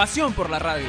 Pasión por la radio.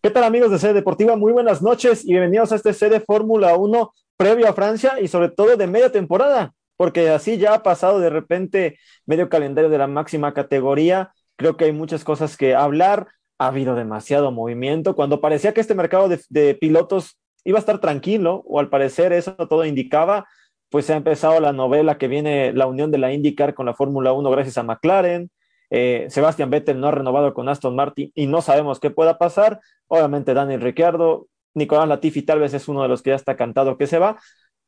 ¿Qué tal amigos de Sede Deportiva? Muy buenas noches y bienvenidos a este Sede Fórmula 1 previo a Francia y sobre todo de media temporada, porque así ya ha pasado de repente medio calendario de la máxima categoría. Creo que hay muchas cosas que hablar. Ha habido demasiado movimiento. Cuando parecía que este mercado de, pilotos iba a estar tranquilo, o al parecer eso todo indicaba, pues se ha empezado la novela que viene la unión de la IndyCar con la Fórmula 1 gracias a McLaren. Eh, Sebastián Vettel no ha renovado con Aston Martin y no sabemos qué pueda pasar. Obviamente Daniel Ricciardo, Nicolás Latifi tal vez es uno de los que ya está cantado que se va,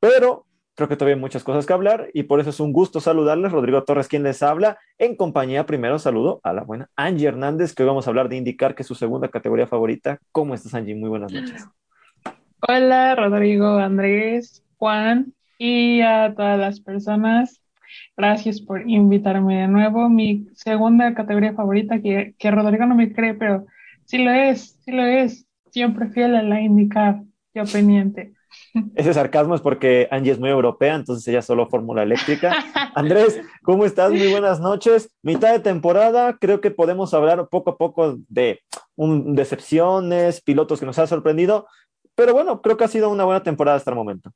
pero creo que todavía hay muchas cosas que hablar y por eso es un gusto saludarles. Rodrigo Torres, quien les habla, en compañía primero saludo a la buena Angie Hernández, que hoy vamos a hablar de indicar que es su segunda categoría favorita. ¿Cómo estás, Angie? Muy buenas noches. Hola, Rodrigo, Andrés, Juan y a todas las personas. Gracias por invitarme de nuevo. Mi segunda categoría favorita, que, que Rodrigo no me cree, pero sí lo es, sí lo es. Siempre fiel a la indicar, yo pendiente. Ese sarcasmo es porque Angie es muy europea, entonces ella solo fórmula eléctrica. Andrés, ¿cómo estás? Muy buenas noches. Mitad de temporada, creo que podemos hablar poco a poco de un, decepciones, pilotos que nos han sorprendido, pero bueno, creo que ha sido una buena temporada hasta el momento.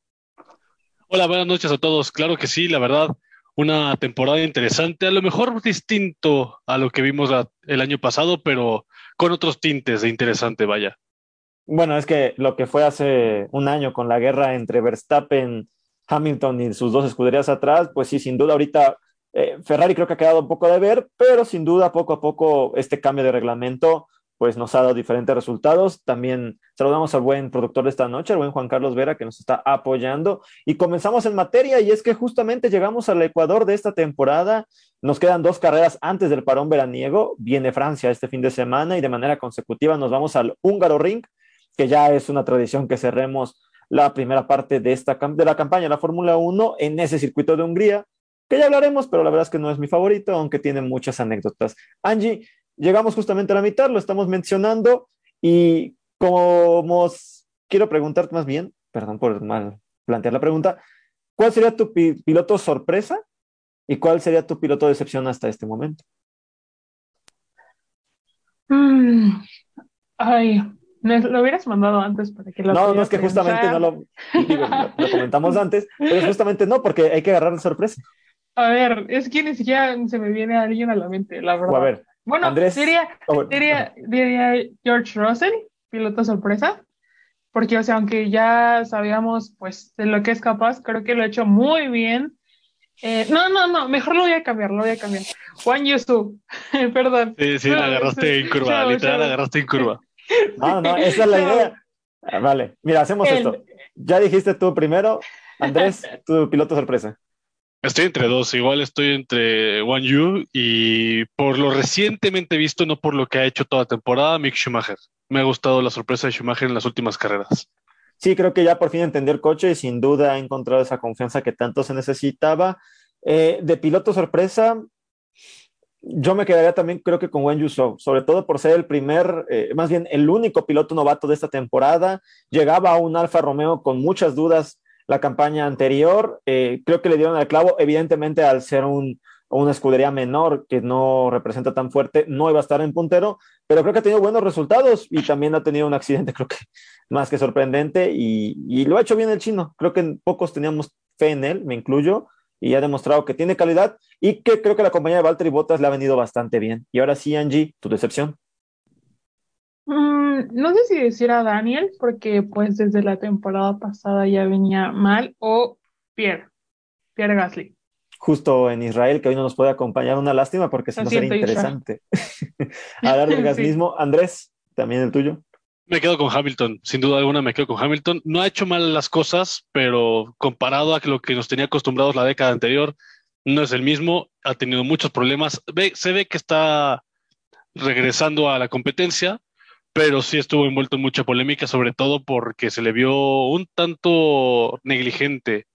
Hola, buenas noches a todos. Claro que sí, la verdad, una temporada interesante, a lo mejor distinto a lo que vimos el año pasado, pero con otros tintes de interesante, vaya. Bueno, es que lo que fue hace un año con la guerra entre Verstappen, Hamilton y sus dos escuderías atrás, pues sí, sin duda ahorita eh, Ferrari creo que ha quedado un poco de ver, pero sin duda poco a poco este cambio de reglamento pues nos ha dado diferentes resultados. También saludamos al buen productor de esta noche, el buen Juan Carlos Vera, que nos está apoyando. Y comenzamos en materia, y es que justamente llegamos al Ecuador de esta temporada. Nos quedan dos carreras antes del parón veraniego. Viene Francia este fin de semana y de manera consecutiva nos vamos al Húngaro Ring, que ya es una tradición que cerremos la primera parte de, esta, de la campaña de la Fórmula 1 en ese circuito de Hungría, que ya hablaremos, pero la verdad es que no es mi favorito, aunque tiene muchas anécdotas. Angie, llegamos justamente a la mitad, lo estamos mencionando y como quiero preguntarte más bien, perdón por mal plantear la pregunta, ¿cuál sería tu pi piloto sorpresa y cuál sería tu piloto de decepción hasta este momento? Mm, ay, me lo hubieras mandado antes para que lo No, no es que justamente no lo, digo, lo, lo comentamos antes, pero justamente no, porque hay que agarrar la sorpresa. A ver, es que ni siquiera se me viene alguien a la mente, la verdad. O a ver, bueno, Andrés, diría, diría, diría George Russell, piloto sorpresa, porque, o sea, aunque ya sabíamos, pues, de lo que es capaz, creo que lo ha hecho muy bien. Eh, no, no, no, mejor lo voy a cambiar, lo voy a cambiar. Juan Yusu, perdón. Sí, sí, No, la agarraste sí, en curva, literal, la agarraste en curva. No, no, esa es la idea. Ah, Vale, mira, hacemos El- esto. Ya dijiste tú primero, Andrés, tu piloto sorpresa. Estoy entre dos, igual estoy entre One Yu y por lo recientemente visto, no por lo que ha hecho toda temporada, Mick Schumacher. Me ha gustado la sorpresa de Schumacher en las últimas carreras. Sí, creo que ya por fin entendió el coche y sin duda ha encontrado esa confianza que tanto se necesitaba. Eh, de piloto sorpresa, yo me quedaría también creo que con Wen Yuso, sobre todo por ser el primer, eh, más bien el único piloto novato de esta temporada. Llegaba a un Alfa Romeo con muchas dudas la campaña anterior. Eh, creo que le dieron el clavo, evidentemente al ser un, una escudería menor que no representa tan fuerte, no iba a estar en puntero, pero creo que ha tenido buenos resultados y también ha tenido un accidente, creo que más que sorprendente, y, y lo ha hecho bien el chino. Creo que pocos teníamos fe en él, me incluyo, y ha demostrado que tiene calidad y que creo que la compañía de Valtteri Bottas le ha venido bastante bien. Y ahora sí, Angie, tu decepción. Mm, no sé si decir a Daniel, porque pues desde la temporada pasada ya venía mal, o Pierre, Pierre Gasly. justo en Israel, que hoy no nos puede acompañar. Una lástima porque si no sería interesante hablar del gas mismo. Andrés, también el tuyo. Me quedo con Hamilton, sin duda alguna me quedo con Hamilton. No ha hecho mal las cosas, pero comparado a lo que nos tenía acostumbrados la década anterior, no es el mismo. Ha tenido muchos problemas. se ve que está regresando a la competencia, pero sí estuvo envuelto en mucha polémica, sobre todo porque se le vio un tanto negligente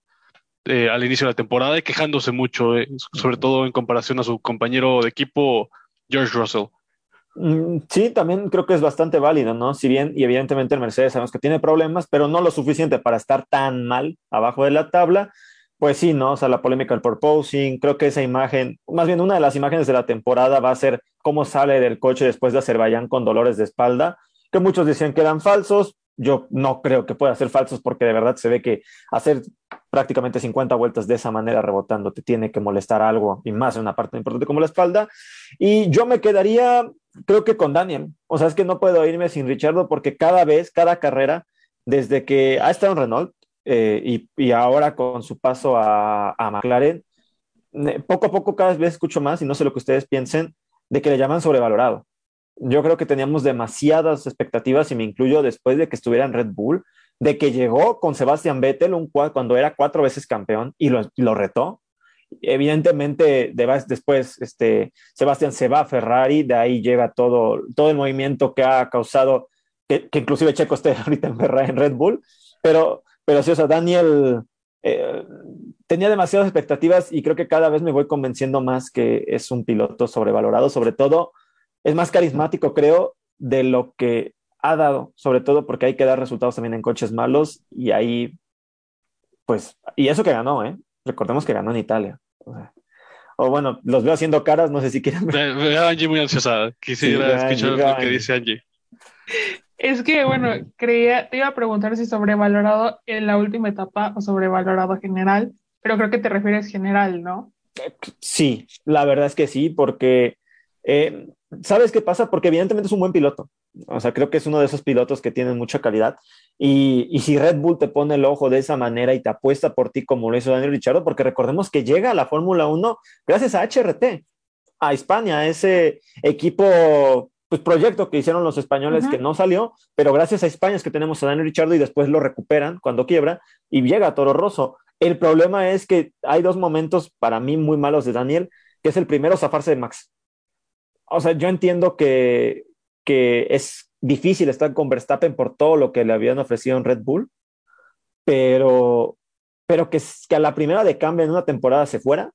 eh, al inicio de la temporada y quejándose mucho, eh, sobre todo en comparación a su compañero de equipo, George Russell. Mm, sí, también creo que es bastante válido, ¿no? Si bien, y evidentemente el Mercedes sabemos que tiene problemas, pero no lo suficiente para estar tan mal abajo de la tabla, pues sí, ¿no? O sea, la polémica del proposing, creo que esa imagen, más bien una de las imágenes de la temporada va a ser cómo sale del coche después de Azerbaiyán con dolores de espalda, que muchos decían que eran falsos, yo no creo que pueda ser falsos porque de verdad se ve que hacer prácticamente 50 vueltas de esa manera rebotando te tiene que molestar algo y más en una parte importante como la espalda. Y yo me quedaría, creo que con Daniel. O sea, es que no puedo irme sin Richardo porque cada vez, cada carrera, desde que ha estado en Renault eh, y, ahora con su paso a, a McLaren, poco a poco cada vez escucho más y no sé lo que ustedes piensen de que le llaman sobrevalorado yo creo que teníamos demasiadas expectativas, y me incluyo después de que estuviera en Red Bull, de que llegó con Sebastián Vettel un, cuando era cuatro veces campeón y lo, lo retó. Evidentemente, después este, Sebastián se va a Ferrari, de ahí llega todo, todo el movimiento que ha causado, que, inclusive Checo esté ahorita en, Ferrari, en Red Bull, pero, pero sí, o sea, Daniel eh, tenía demasiadas expectativas y creo que cada vez me voy convenciendo más que es un piloto sobrevalorado, sobre todo es más carismático, creo, de lo que ha dado, sobre todo porque hay que dar resultados también en coches malos y ahí, pues, y eso que ganó, ¿eh? Recordemos que ganó en Italia. O, bueno, los veo haciendo caras, no sé si quieren. Veo a Angie muy ansiosa, quisiera escuchar lo que dice Angie. Es que, bueno, creía, te iba a preguntar si sobrevalorado en la última etapa o sobrevalorado general, pero creo que te refieres general, ¿no? Sí, la verdad es que sí, porque eh, ¿Sabes qué pasa? Porque evidentemente es un buen piloto. O sea, creo que es uno de esos pilotos que tienen mucha calidad. Y, y, si Red Bull te pone el ojo de esa manera y te apuesta por ti como lo hizo Daniel Ricciardo, porque recordemos que llega a la Fórmula 1 gracias a HRT, a España, ese equipo, pues proyecto que hicieron los españoles que no salió, pero gracias a España es que tenemos a Daniel Ricciardo y después lo recuperan cuando quiebra y llega a Toro Rosso. El problema es que hay dos momentos para mí muy malos de Daniel, que es el primero, zafarse de Max o sea, yo entiendo que, que es difícil estar con Verstappen por todo lo que le habían ofrecido en Red Bull, pero, pero que, que a la primera de cambio en una temporada se fuera,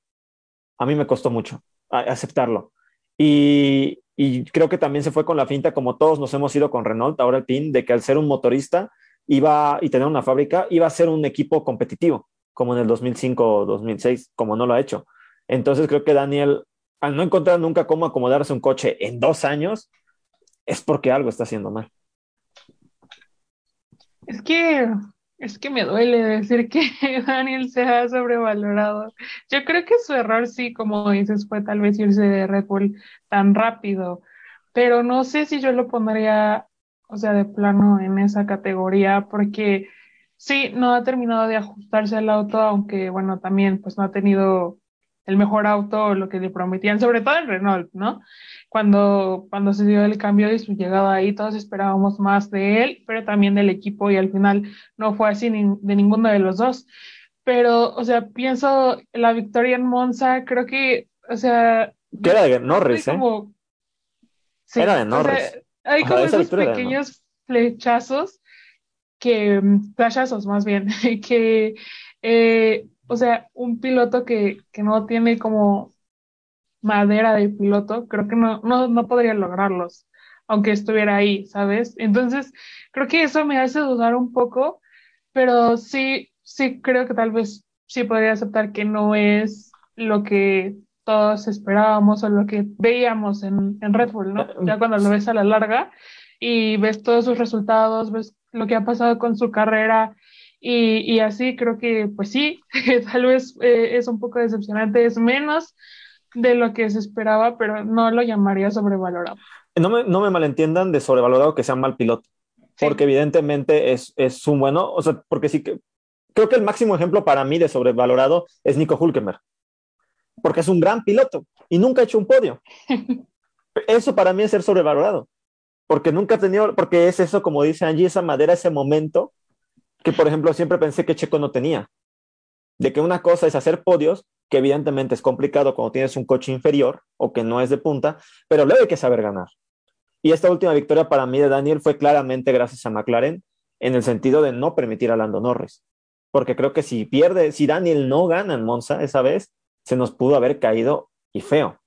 a mí me costó mucho aceptarlo. Y, y, creo que también se fue con la finta, como todos nos hemos ido con Renault, ahora el PIN, de que al ser un motorista iba y tener una fábrica, iba a ser un equipo competitivo, como en el 2005 o 2006, como no lo ha hecho. Entonces creo que Daniel al no encontrar nunca cómo acomodarse un coche en dos años, es porque algo está haciendo mal. Es que, es que me duele decir que Daniel se ha sobrevalorado. Yo creo que su error sí, como dices, fue tal vez irse de Red Bull tan rápido, pero no sé si yo lo pondría, o sea, de plano en esa categoría, porque sí, no ha terminado de ajustarse al auto, aunque bueno, también pues no ha tenido el mejor auto, lo que le prometían, sobre todo en Renault, ¿no? Cuando, cuando se dio el cambio y su llegada ahí, todos esperábamos más de él, pero también del equipo y al final no fue así de ninguno de los dos. Pero, o sea, pienso la victoria en Monza, creo que, o sea... Que era de Norris, ¿eh? Sí, era de Norris. hay como esos pequeños flechazos que, mm, flechazos más bien, que eh, o sea, un piloto que, que no tiene como madera de piloto, creo que no, no, no podría lograrlos, aunque estuviera ahí, ¿sabes? Entonces, creo que eso me hace dudar un poco, pero sí, sí creo que tal vez sí podría aceptar que no es lo que todos esperábamos o lo que veíamos en, en Red Bull, ¿no? Ya cuando lo ves a la larga y ves todos sus resultados, ves lo que ha pasado con su carrera y, y así creo que, pues sí, tal vez eh, es un poco decepcionante, es menos de lo que se esperaba, pero no lo llamaría sobrevalorado. No me, no me malentiendan de sobrevalorado que sea mal piloto, porque evidentemente es, es un bueno, o sea, porque sí que creo que el máximo ejemplo para mí de sobrevalorado es Nico Hulkenberg. porque es un gran piloto y nunca ha hecho un podio. Eso para mí es ser sobrevalorado, porque nunca ha tenido, porque es eso, como dice Angie, esa madera, ese momento que, por ejemplo, siempre pensé que Checo no tenía. De que una cosa es hacer podios, que evidentemente es complicado cuando tienes un coche inferior o que no es de punta, pero luego hay que saber ganar. Y esta última victoria para mí de Daniel fue claramente gracias a McLaren en el sentido de no permitir a Lando Norris. Porque creo que si pierde, si Daniel no gana en Monza esa vez, se nos pudo haber caído y feo.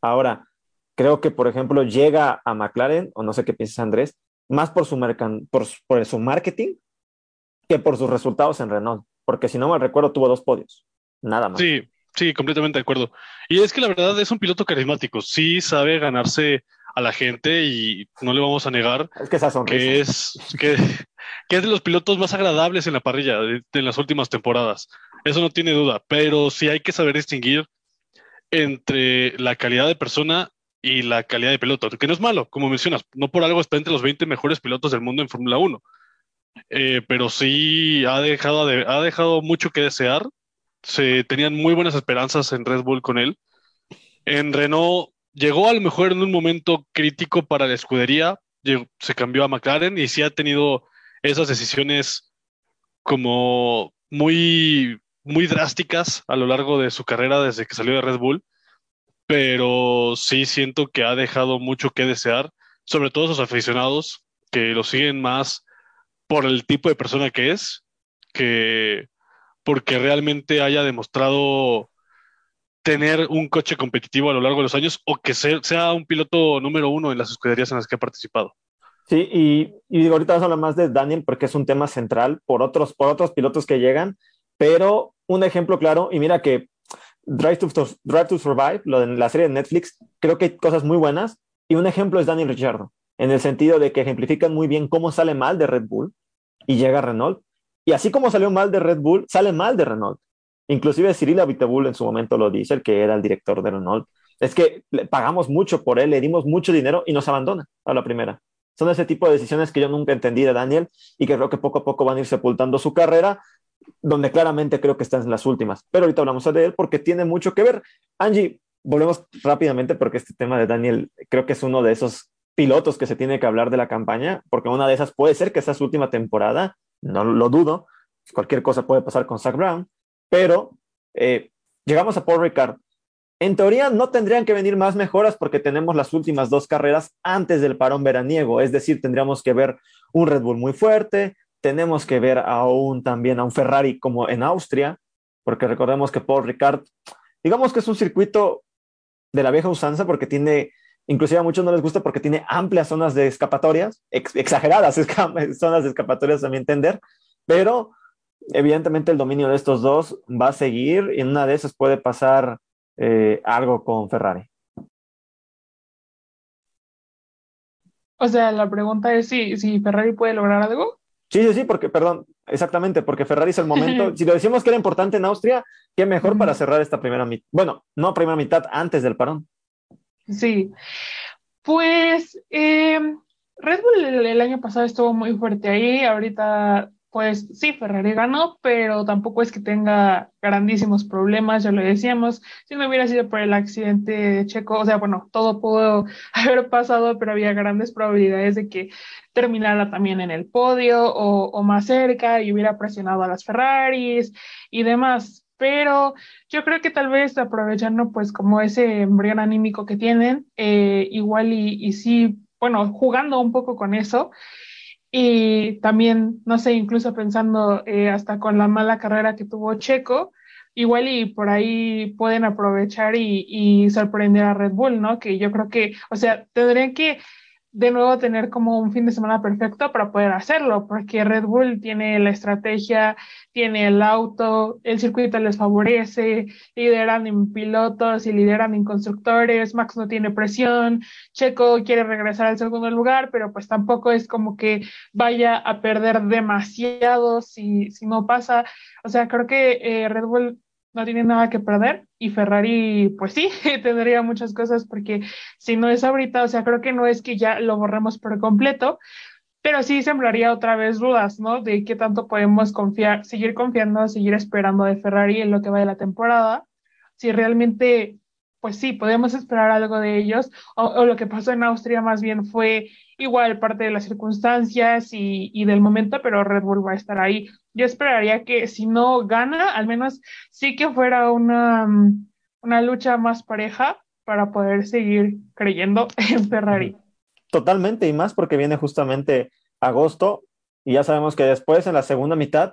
Ahora, creo que, por ejemplo, llega a McLaren, o no sé qué piensas, Andrés, más por su, por, por su marketing que por sus resultados en Renault. Porque si no me recuerdo, tuvo dos podios. Nada más. Sí, sí, completamente de acuerdo. Y es que la verdad es un piloto carismático. Sí sabe ganarse a la gente y no le vamos a negar es que, esa que es que, que, es de los pilotos más agradables en la parrilla de, las últimas temporadas. Eso no tiene duda, pero sí hay que saber distinguir entre la calidad de persona y la calidad de piloto, que no es malo, como mencionas, no por algo está entre los 20 mejores pilotos del mundo en Fórmula 1, eh, pero sí ha dejado, de, ha dejado mucho que desear. Se tenían muy buenas esperanzas en Red Bull con él. En Renault llegó a lo mejor en un momento crítico para la escudería, se cambió a McLaren y sí ha tenido esas decisiones como muy, muy drásticas a lo largo de su carrera desde que salió de Red Bull, pero sí siento que ha dejado mucho que desear, sobre todo sus aficionados que lo siguen más por el tipo de persona que es, que porque realmente haya demostrado tener un coche competitivo a lo largo de los años o que sea, un piloto número uno en las escuderías en las que ha participado. Sí, y, y ahorita vamos a más de Daniel porque es un tema central por otros, por otros pilotos que llegan, pero un ejemplo claro, y mira que Drive to, Drive to Survive, lo de la serie de Netflix, creo que hay cosas muy buenas, y un ejemplo es Daniel Ricciardo, en el sentido de que ejemplifican muy bien cómo sale mal de Red Bull y llega Renault, y así como salió mal de Red Bull, sale mal de Renault. Inclusive Cyril Abiteboul en su momento lo dice, el que era el director de Renault. Es que pagamos mucho por él, le dimos mucho dinero y nos abandona a la primera. Son ese tipo de decisiones que yo nunca entendí de Daniel y que creo que poco a poco van a ir sepultando su carrera, donde claramente creo que están en las últimas. Pero ahorita hablamos de él porque tiene mucho que ver. Angie, volvemos rápidamente porque este tema de Daniel creo que es uno de esos pilotos que se tiene que hablar de la campaña, porque una de esas puede ser que sea su última temporada, no lo dudo, cualquier cosa puede pasar con Zach Brown, pero eh, llegamos a Paul Ricard. En teoría no tendrían que venir más mejoras porque tenemos las últimas dos carreras antes del parón veraniego, es decir, tendríamos que ver un Red Bull muy fuerte, tenemos que ver aún también a un Ferrari como en Austria, porque recordemos que Paul Ricard, digamos que es un circuito de la vieja usanza porque tiene, inclusive a muchos no les gusta porque tiene amplias zonas de escapatorias, exageradas zonas de escapatorias a mi entender, pero evidentemente el dominio de estos dos va a seguir y en una de esas puede pasar eh, algo con Ferrari. O sea, la pregunta es si, si Ferrari puede lograr algo. Sí, sí, sí, porque, perdón, exactamente, porque Ferrari es el momento. si lo decimos que era importante en Austria, qué mejor para cerrar esta primera mitad. Bueno, no primera mitad, antes del parón. Sí. Pues eh, Red Bull el, año pasado estuvo muy fuerte ahí. Ahorita pues sí, Ferrari ganó, pero tampoco es que tenga grandísimos problemas, ya lo decíamos, si no hubiera sido por el accidente de Checo, o sea, bueno, todo pudo haber pasado, pero había grandes probabilidades de que terminara también en el podio o, más cerca y hubiera presionado a las Ferraris y demás. Pero yo creo que tal vez aprovechando pues como ese embrión anímico que tienen, eh, igual y, y sí, bueno, jugando un poco con eso, y también, no sé, incluso pensando eh, hasta con la mala carrera que tuvo Checo, igual y por ahí pueden aprovechar y, y sorprender a Red Bull, ¿no? Que yo creo que, o sea, tendrían que de nuevo tener como un fin de semana perfecto para poder hacerlo, porque Red Bull tiene la estrategia, tiene el auto, el circuito les favorece, lideran en pilotos y lideran en constructores, Max no tiene presión, Checo quiere regresar al segundo lugar, pero pues tampoco es como que vaya a perder demasiado si, si no pasa. O sea, creo que eh, Red Bull no tiene nada que perder y Ferrari, pues sí, tendría muchas cosas porque si no es ahorita, o sea, creo que no es que ya lo borremos por completo, pero sí sembraría otra vez dudas, ¿no? De qué tanto podemos confiar, seguir confiando, seguir esperando de Ferrari en lo que va de la temporada, si realmente, pues sí, podemos esperar algo de ellos, o, lo que pasó en Austria más bien fue igual parte de las circunstancias y, y, del momento, pero Red Bull va a estar ahí. Yo esperaría que si no gana, al menos sí que fuera una, una lucha más pareja para poder seguir creyendo en Ferrari. Totalmente, y más porque viene justamente agosto y ya sabemos que después en la segunda mitad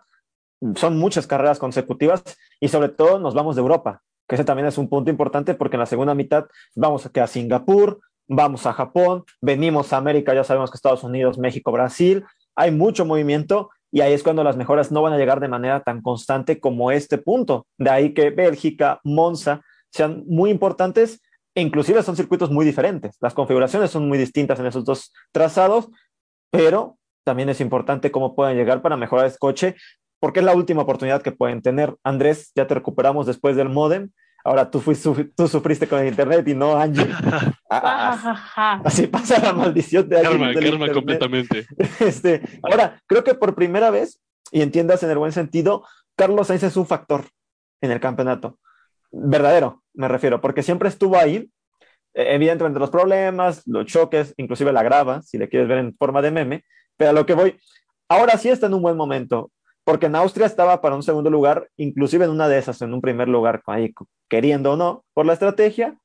son muchas carreras consecutivas y sobre todo nos vamos de Europa, que ese también es un punto importante porque en la segunda mitad vamos a Singapur, vamos a Japón, venimos a América, ya sabemos que Estados Unidos, México, Brasil, hay mucho movimiento y ahí es cuando las mejoras no van a llegar de manera tan constante como este punto. De ahí que Bélgica, Monza sean muy importantes e inclusive son circuitos muy diferentes. Las configuraciones son muy distintas en esos dos trazados, pero también es importante cómo pueden llegar para mejorar el coche, porque es la última oportunidad que pueden tener. Andrés, ya te recuperamos después del modem. Ahora tú, fuiste, tú sufriste con el internet y no Angie. Ah, ah, así pasa la maldición de Angie. Karma, completamente. Este, ahora, creo que por primera vez, y entiendas en el buen sentido, Carlos Sainz es un factor en el campeonato. Verdadero, me refiero, porque siempre estuvo ahí, e, evidentemente los problemas, los choques, inclusive la grava, si le quieres ver en forma de meme, pero a lo que voy, ahora sí está en un buen momento, porque en Austria estaba para un segundo lugar, inclusive en una de esas, en un primer lugar, queriendo o no, por la estrategia,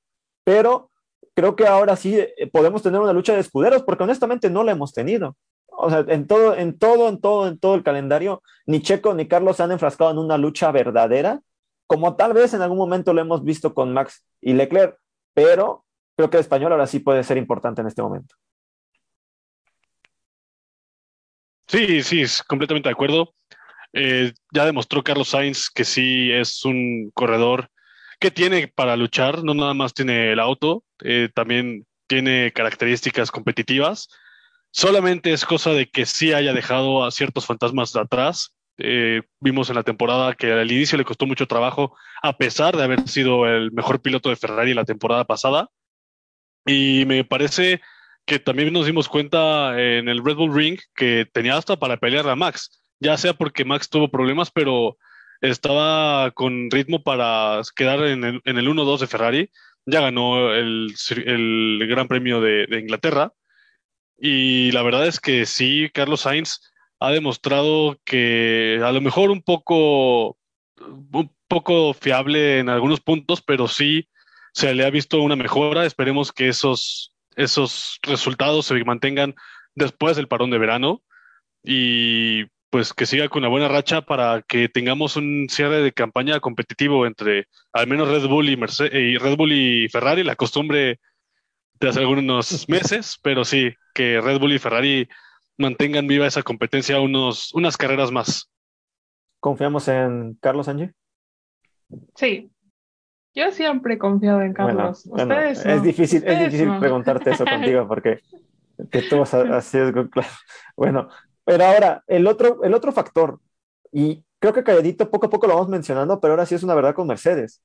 pero creo que ahora sí eh, podemos tener una lucha de escuderos, porque honestamente no la hemos tenido. O sea, en todo, en todo, en todo, en todo el calendario, ni Checo ni Carlos se han enfrascado en una lucha verdadera, como tal vez en algún momento lo hemos visto con Max y Leclerc, pero creo que el español ahora sí puede ser importante en este momento. Sí, sí, completamente de acuerdo. Eh, ya demostró Carlos Sainz que sí es un corredor que tiene para luchar, no nada más tiene el auto, eh, también tiene características competitivas. Solamente es cosa de que sí haya dejado a ciertos fantasmas de atrás. Eh, vimos en la temporada que al inicio le costó mucho trabajo, a pesar de haber sido el mejor piloto de Ferrari la temporada pasada. Y me parece que también nos dimos cuenta en el Red Bull Ring que tenía hasta para pelear a Max, ya sea porque Max tuvo problemas, pero estaba con ritmo para quedar en el, 1-2 de Ferrari, ya ganó el, Gran Premio de, Inglaterra, y la verdad es que sí, Carlos Sainz ha demostrado que a lo mejor un poco, un poco fiable en algunos puntos, pero sí se le ha visto una mejora. Esperemos que esos esos resultados se mantengan después del parón de verano. Y pues que siga con una buena racha para que tengamos un cierre de campaña competitivo entre al menos Red Bull y, y Red Bull y Ferrari, la costumbre de hace algunos meses, pero sí, que Red Bull y Ferrari mantengan viva esa competencia unos, unas carreras más. ¿Confiamos en Carlos Angie? Sí, yo siempre he confiado en Carlos. es difícil, es difícil preguntarte eso contigo porque que tú así es claro. Bueno, pero ahora, el otro, el otro factor, y creo que Calladito poco a poco lo vamos mencionando, pero ahora sí es una verdad con Mercedes.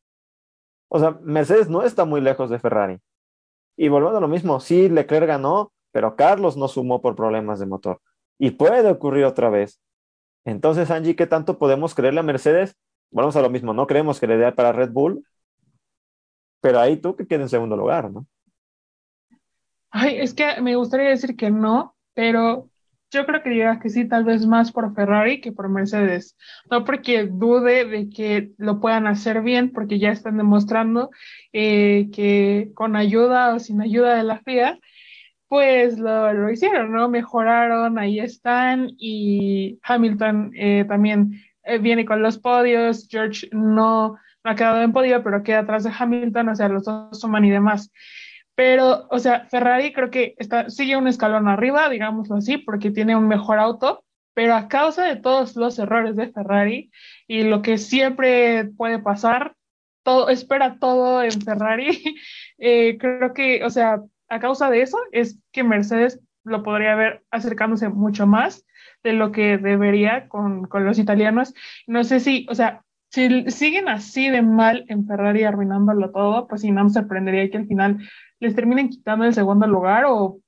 O sea, Mercedes no está muy lejos de Ferrari. Y volviendo a lo mismo, sí, Leclerc ganó, pero Carlos no sumó por problemas de motor. Y puede ocurrir otra vez. Entonces, Angie, ¿qué tanto podemos creerle a Mercedes? Volvemos a lo mismo, no creemos que le dé para Red Bull, pero ahí tú que quedas en segundo lugar, ¿no? Ay, es que me gustaría decir que no, pero yo creo que digas que sí, tal vez más por Ferrari que por Mercedes. No porque dude de que lo puedan hacer bien, porque ya están demostrando eh, que con ayuda o sin ayuda de la FIA, pues lo, hicieron, ¿no? Mejoraron, ahí están, y Hamilton eh, también eh, viene con los podios, George no ha quedado en podio, pero queda atrás de Hamilton, o sea, los dos suman y demás. Pero, o sea, Ferrari creo que está, sigue un escalón arriba, digámoslo así, porque tiene un mejor auto, pero a causa de todos los errores de Ferrari y lo que siempre puede pasar, todo, espera todo en Ferrari, eh, creo que, o sea, a causa de eso es que Mercedes lo podría ver acercándose mucho más de lo que debería con, con los italianos. No sé si, o sea, si siguen así de mal en Ferrari arruinándolo todo, pues sí, no me sorprendería que al final les terminen quitando el segundo lugar o,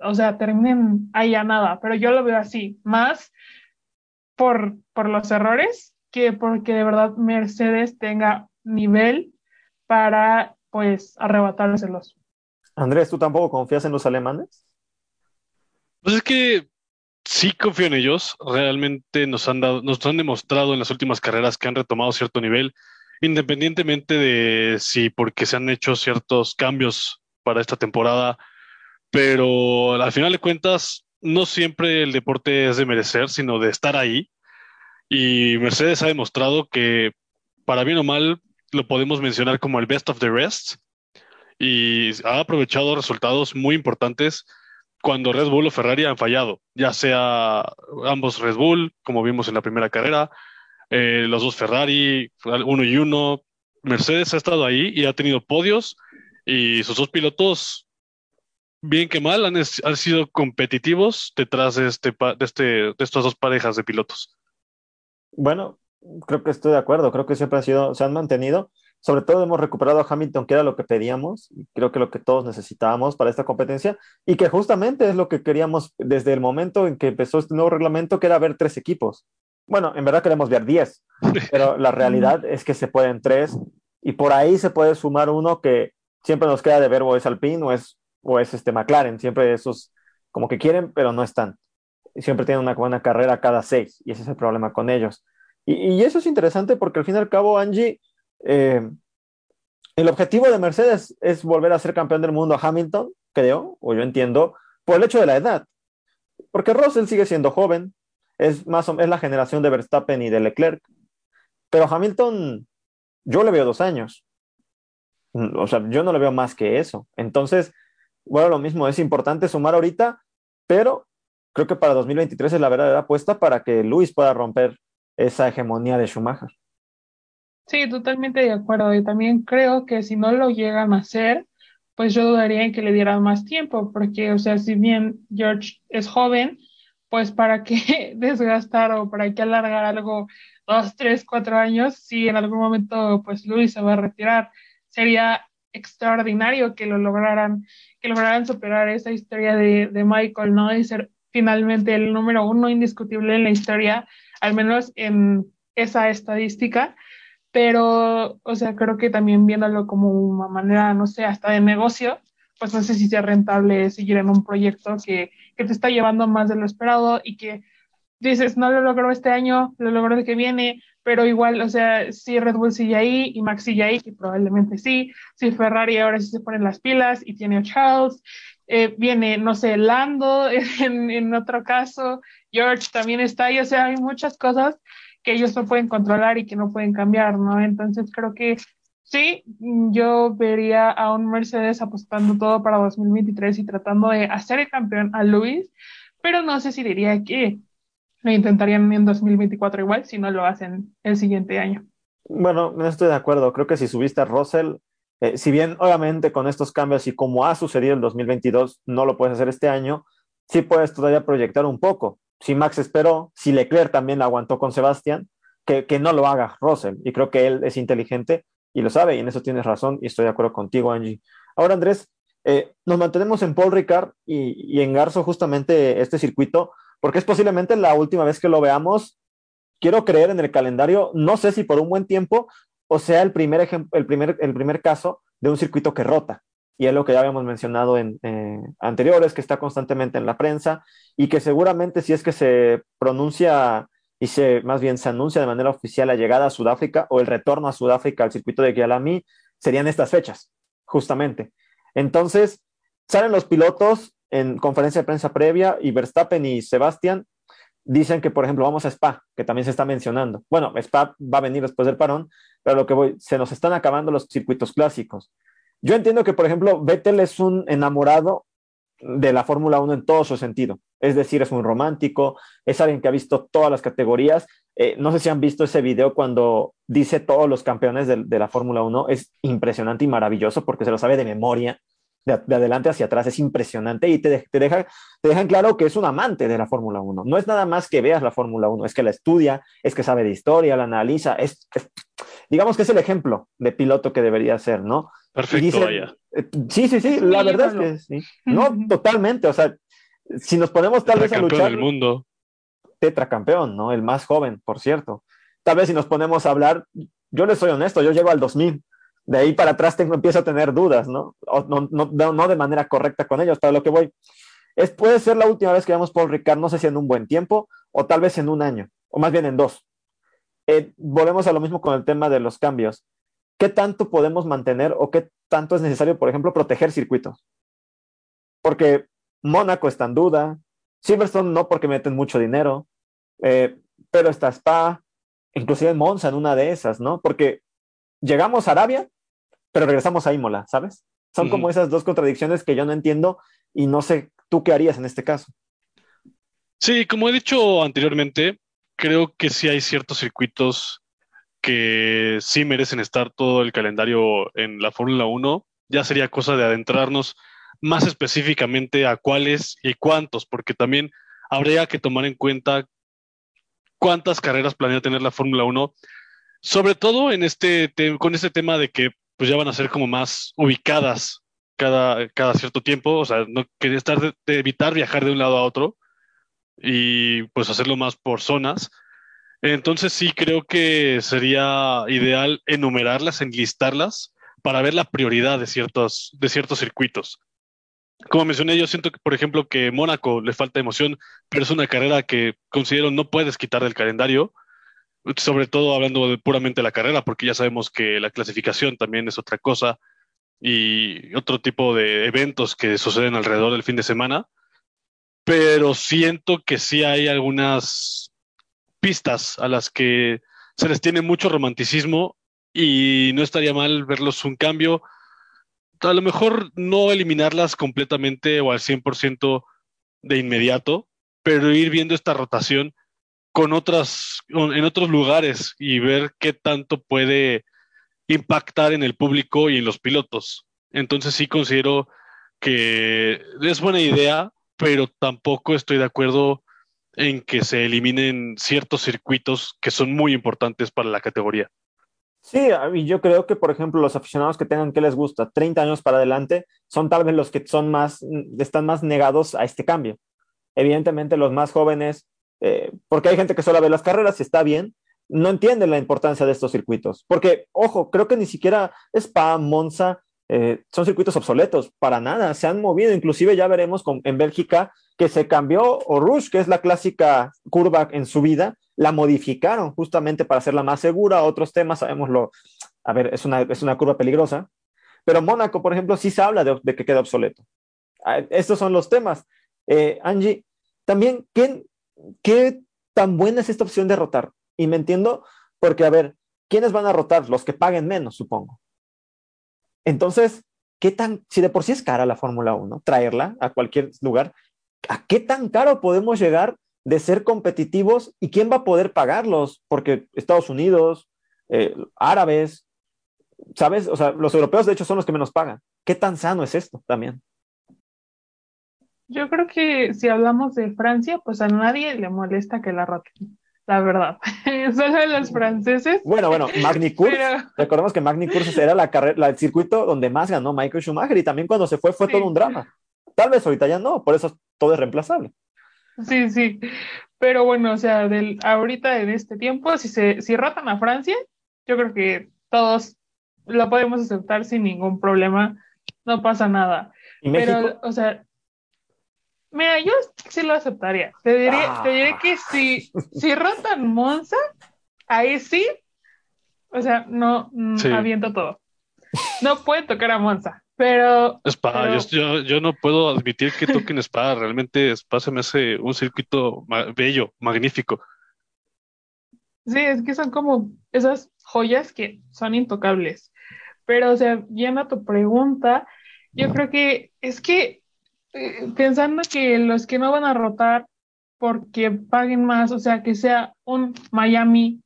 o sea, terminen ahí a nada. Pero yo lo veo así, más por, por los errores que porque de verdad Mercedes tenga nivel para pues arrebatárselos. Andrés, ¿tú tampoco confías en los alemanes? Pues es que sí confío en ellos. Realmente nos han dado, nos han demostrado en las últimas carreras que han retomado cierto nivel, independientemente de si porque se han hecho ciertos cambios para esta temporada. Pero al final de cuentas, no siempre el deporte es de merecer, sino de estar ahí. Y Mercedes ha demostrado que, para bien o mal, lo podemos mencionar como el best of the rest. Y ha aprovechado resultados muy importantes cuando Red Bull o Ferrari han fallado, ya sea ambos Red Bull, como vimos en la primera carrera, eh, los dos Ferrari, uno y uno. Mercedes ha estado ahí y ha tenido podios y sus dos pilotos, bien que mal, han, han sido competitivos detrás de, este, de, este, de estas dos parejas de pilotos. Bueno, creo que estoy de acuerdo, creo que siempre han sido, se han mantenido. Sobre todo hemos recuperado a Hamilton, que era lo que pedíamos, y creo que lo que todos necesitábamos para esta competencia, y que justamente es lo que queríamos desde el momento en que empezó este nuevo reglamento, que era ver tres equipos. Bueno, en verdad queremos ver diez, pero la realidad es que se pueden tres, y por ahí se puede sumar uno que siempre nos queda de ver o es Alpine o es, o es este McLaren, siempre esos como que quieren, pero no están. Siempre tienen una buena carrera cada seis, y ese es el problema con ellos. Y, eso es interesante porque al fin y al cabo, Angie, eh, el objetivo de Mercedes es volver a ser campeón del mundo a Hamilton, creo, o yo entiendo, por el hecho de la edad. Porque Russell sigue siendo joven, es, más o, es la generación de Verstappen y de Leclerc. Pero Hamilton, yo le veo dos años. O sea, yo no le veo más que eso. Entonces, bueno, lo mismo, es importante sumar ahorita, pero creo que para 2023 es la verdadera apuesta para que Luis pueda romper esa hegemonía de Schumacher. Sí, totalmente de acuerdo. Y también creo que si no lo llegan a hacer, pues yo dudaría en que le dieran más tiempo, porque, o sea, si bien George es joven, pues para qué desgastar o para qué alargar algo dos, tres, cuatro años, si en algún momento pues Luis se va a retirar, sería extraordinario que lo lograran, que lograran superar esa historia de, de Michael, ¿no? Y ser finalmente el número uno indiscutible en la historia, al menos en esa estadística pero, o sea, creo que también viéndolo como una manera, no sé, hasta de negocio, pues no sé si sea rentable seguir en un proyecto que, que te está llevando más de lo esperado y que dices, no lo logró este año, lo logró el que viene, pero igual, o sea, si Red Bull sigue ahí y Max sigue ahí, probablemente sí, si Ferrari ahora sí se ponen las pilas y tiene a Charles, eh, viene, no sé, Lando en, en otro caso, George también está ahí, o sea, hay muchas cosas que ellos no pueden controlar y que no pueden cambiar, ¿no? Entonces creo que sí, yo vería a un Mercedes apostando todo para 2023 y tratando de hacer el campeón a Luis, pero no sé si diría que lo intentarían en 2024 igual si no lo hacen el siguiente año. Bueno, no estoy de acuerdo. Creo que si subiste a Russell, eh, si bien obviamente con estos cambios y como ha sucedido en 2022, no lo puedes hacer este año, sí puedes todavía proyectar un poco si Max esperó, si Leclerc también aguantó con Sebastián, que, que, no lo haga Russell. Y creo que él es inteligente y lo sabe, y en eso tienes razón, y estoy de acuerdo contigo, Angie. Ahora, Andrés, eh, nos mantenemos en Paul Ricard y, y en Garzo justamente este circuito, porque es posiblemente la última vez que lo veamos. Quiero creer en el calendario, no sé si por un buen tiempo o sea el primer, el primer, el primer caso de un circuito que rota y es lo que ya habíamos mencionado en eh, anteriores, que está constantemente en la prensa y que seguramente si es que se pronuncia y se más bien se anuncia de manera oficial la llegada a Sudáfrica o el retorno a Sudáfrica al circuito de Guialami, serían estas fechas, justamente. Entonces, salen los pilotos en conferencia de prensa previa y Verstappen y Sebastián dicen que, por ejemplo, vamos a Spa, que también se está mencionando. Bueno, Spa va a venir después del parón, pero lo que voy, se nos están acabando los circuitos clásicos. Yo entiendo que, por ejemplo, Vettel es un enamorado de la Fórmula 1 en todo su sentido. Es decir, es un romántico, es alguien que ha visto todas las categorías. Eh, no sé si han visto ese video cuando dice todos los campeones de, de la Fórmula 1. Es impresionante y maravilloso porque se lo sabe de memoria, de, de adelante hacia atrás. Es impresionante y te, te, deja, te dejan claro que es un amante de la Fórmula 1. No es nada más que veas la Fórmula 1, es que la estudia, es que sabe de historia, la analiza. Es, es digamos que es el ejemplo de piloto que debería ser, ¿no? Perfecto, dice, vaya. Eh, sí, sí, sí, la verdad es que sí. No, totalmente, o sea, si nos ponemos tal vez a luchar... del mundo. Tetracampeón, ¿no? El más joven, por cierto. Tal vez si nos ponemos a hablar, yo les soy honesto, yo llego al 2000, de ahí para atrás empiezo a tener dudas, ¿no? no, no, no de manera correcta con ellos, para lo que voy. Es, puede ser la última vez que veamos Paul Ricard, no sé si en un buen tiempo o tal vez en un año, o más bien en dos. Eh, volvemos a lo mismo con el tema de los cambios. ¿Qué tanto podemos mantener o qué tanto es necesario, por ejemplo, proteger circuitos? Porque Mónaco está en duda, Silverstone no porque meten mucho dinero, eh, pero está Spa, inclusive Monza en una de esas, ¿no? Porque llegamos a Arabia, pero regresamos a Imola, ¿sabes? Son como esas dos contradicciones que yo no entiendo y no sé tú qué harías en este caso. Sí, como he dicho anteriormente, creo que sí hay ciertos circuitos que sí merecen estar todo el calendario en la Fórmula 1. Ya sería cosa de adentrarnos más específicamente a cuáles y cuántos, porque también habría que tomar en cuenta cuántas carreras planea tener la Fórmula 1, sobre todo en este con este tema de que pues ya van a ser como más ubicadas cada, cada cierto tiempo, o sea, no quería estar de, evitar viajar de un lado a otro y pues hacerlo más por zonas. Entonces sí creo que sería ideal enumerarlas, enlistarlas para ver la prioridad de ciertos, de ciertos circuitos. Como mencioné, yo siento que, por ejemplo, que Mónaco le falta emoción, pero es una carrera que considero no puedes quitar del calendario, sobre todo hablando de puramente la carrera, porque ya sabemos que la clasificación también es otra cosa y otro tipo de eventos que suceden alrededor del fin de semana, pero siento que sí hay algunas pistas a las que se les tiene mucho romanticismo y no estaría mal verlos un cambio. A lo mejor no eliminarlas completamente o al 100% de inmediato, pero ir viendo esta rotación con otras, en otros lugares y ver qué tanto puede impactar en el público y en los pilotos. Entonces sí considero que es buena idea, pero tampoco estoy de acuerdo en que se eliminen ciertos circuitos que son muy importantes para la categoría. Sí, y yo creo que, por ejemplo, los aficionados que tengan que les gusta 30 años para adelante son tal vez los que son más, están más negados a este cambio. Evidentemente, los más jóvenes, eh, porque hay gente que solo ve las carreras y está bien, no entienden la importancia de estos circuitos. Porque, ojo, creo que ni siquiera Spa, Monza, eh, son circuitos obsoletos, para nada, se han movido, inclusive ya veremos en Bélgica que se cambió, o Rouge, que es la clásica curva en subida, la modificaron justamente para hacerla más segura. Otros temas, sabemoslo, a ver, es una, es una curva peligrosa, pero Mónaco, por ejemplo, sí se habla de, que queda obsoleto. Ah, estos son los temas. Eh, Angie, también, ¿qué, ¿qué tan buena es esta opción de rotar? Y me entiendo, porque, a ver, ¿quiénes van a rotar? Los que paguen menos, supongo. Entonces, ¿qué tan, si de por sí es cara la Fórmula 1, traerla a cualquier lugar, ¿a qué tan caro podemos llegar de ser competitivos y quién va a poder pagarlos, porque Estados Unidos, eh, árabes, ¿sabes? O sea, los europeos de hecho son los que menos pagan. ¿Qué tan sano es esto también? Yo creo que si hablamos de Francia, pues a nadie le molesta que la roten, la verdad. Solo a los franceses. Bueno, bueno, Magny recordemos que Magny era la carrera, el circuito donde más ganó Michael Schumacher y también cuando se fue fue todo un drama. Tal vez ahorita ya no, por eso todo es reemplazable. Sí, sí. Pero bueno, o sea, del, ahorita en este tiempo, si se si rotan a Francia, yo creo que todos lo podemos aceptar sin ningún problema, no pasa nada. Pero, o sea, mira, yo sí lo aceptaría. Te diré, te diré que si, si rotan Monza, ahí sí, o sea, no, mm, aviento todo. No puede tocar a Monza. Pero. Spa, Yo, no puedo admitir que toquen Spa. Realmente Spa se me hace un circuito bello, magnífico. Sí, es que son como esas joyas que son intocables. Pero, o sea, yendo a tu pregunta, yo creo que es que pensando que los que no van a rotar porque paguen más, o sea, que sea un Miami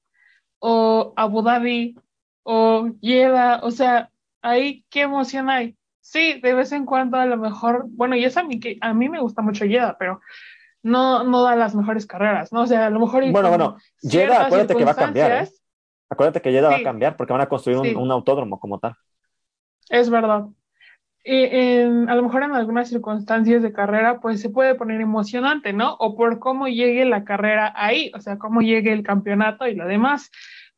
o Abu Dhabi o Jeddah, o sea, ahí qué emoción hay. Sí, de vez en cuando a lo mejor, bueno, y es a mí que a mí me gusta mucho Yeda, pero no, no da las mejores carreras, ¿no? O sea, a lo mejor. Bueno, bueno, Yeda, acuérdate que va a cambiar. ¿eh? Acuérdate que Yeda va a cambiar porque van a construir un, autódromo como tal. Es verdad. Y a lo mejor en algunas circunstancias de carrera, pues se puede poner emocionante, ¿no? O por cómo llegue la carrera ahí, o sea, cómo llegue el campeonato y lo demás.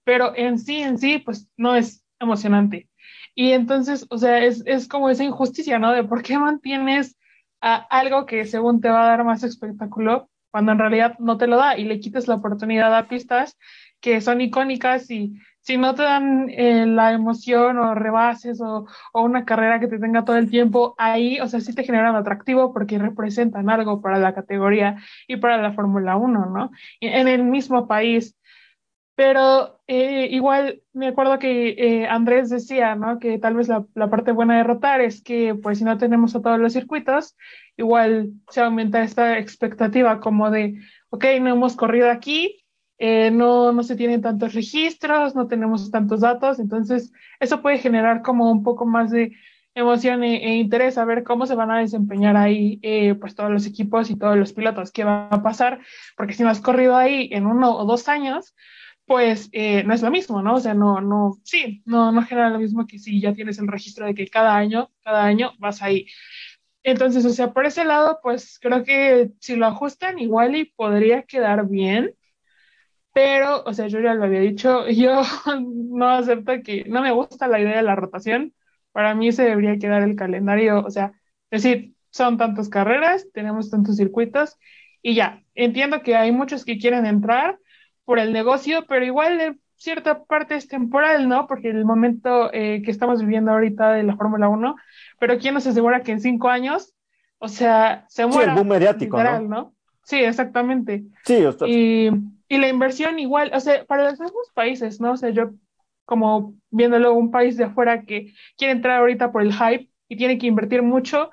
Pero en sí, en sí, pues no es emocionante. Y entonces, o sea, es, es como esa injusticia, ¿no? De por qué mantienes a algo que según te va a dar más espectáculo cuando en realidad no te lo da y le quitas la oportunidad a pistas que son icónicas y si no te dan eh, la emoción o rebases o, o, una carrera que te tenga todo el tiempo ahí, o sea, sí te generan atractivo porque representan algo para la categoría y para la Fórmula 1, ¿no? En el mismo país. Pero eh, igual me acuerdo que eh, Andrés decía, ¿no? Que tal vez la, la, parte buena de rotar es que, pues, si no tenemos a todos los circuitos, igual se aumenta esta expectativa como de, ok, no hemos corrido aquí, eh, no, no se tienen tantos registros, no tenemos tantos datos, entonces eso puede generar como un poco más de emoción e, e interés a ver cómo se van a desempeñar ahí eh, pues todos los equipos y todos los pilotos, qué va a pasar, porque si no has corrido ahí en uno o dos años, pues eh, no es lo mismo, ¿no? O sea, no, no, sí, no, no genera lo mismo que si ya tienes el registro de que cada año, cada año vas ahí. Entonces, o sea, por ese lado, pues creo que si lo ajustan igual y podría quedar bien, pero, o sea, yo ya lo había dicho, yo no acepto que, no me gusta la idea de la rotación, para mí se debería quedar el calendario, o sea, es decir, son tantas carreras, tenemos tantos circuitos y ya, entiendo que hay muchos que quieren entrar, por el negocio, pero igual de cierta parte es temporal, ¿no? Porque el momento eh, que estamos viviendo ahorita de la Fórmula 1, pero ¿quién nos asegura que en cinco años, o sea, se muera? Sí, el boom mediático, literal, ¿no? ¿no? Sí, exactamente. Sí, usted... y, y la inversión igual, o sea, para los mismos países, ¿no? O sea, yo como viéndolo un país de afuera que quiere entrar ahorita por el hype y tiene que invertir mucho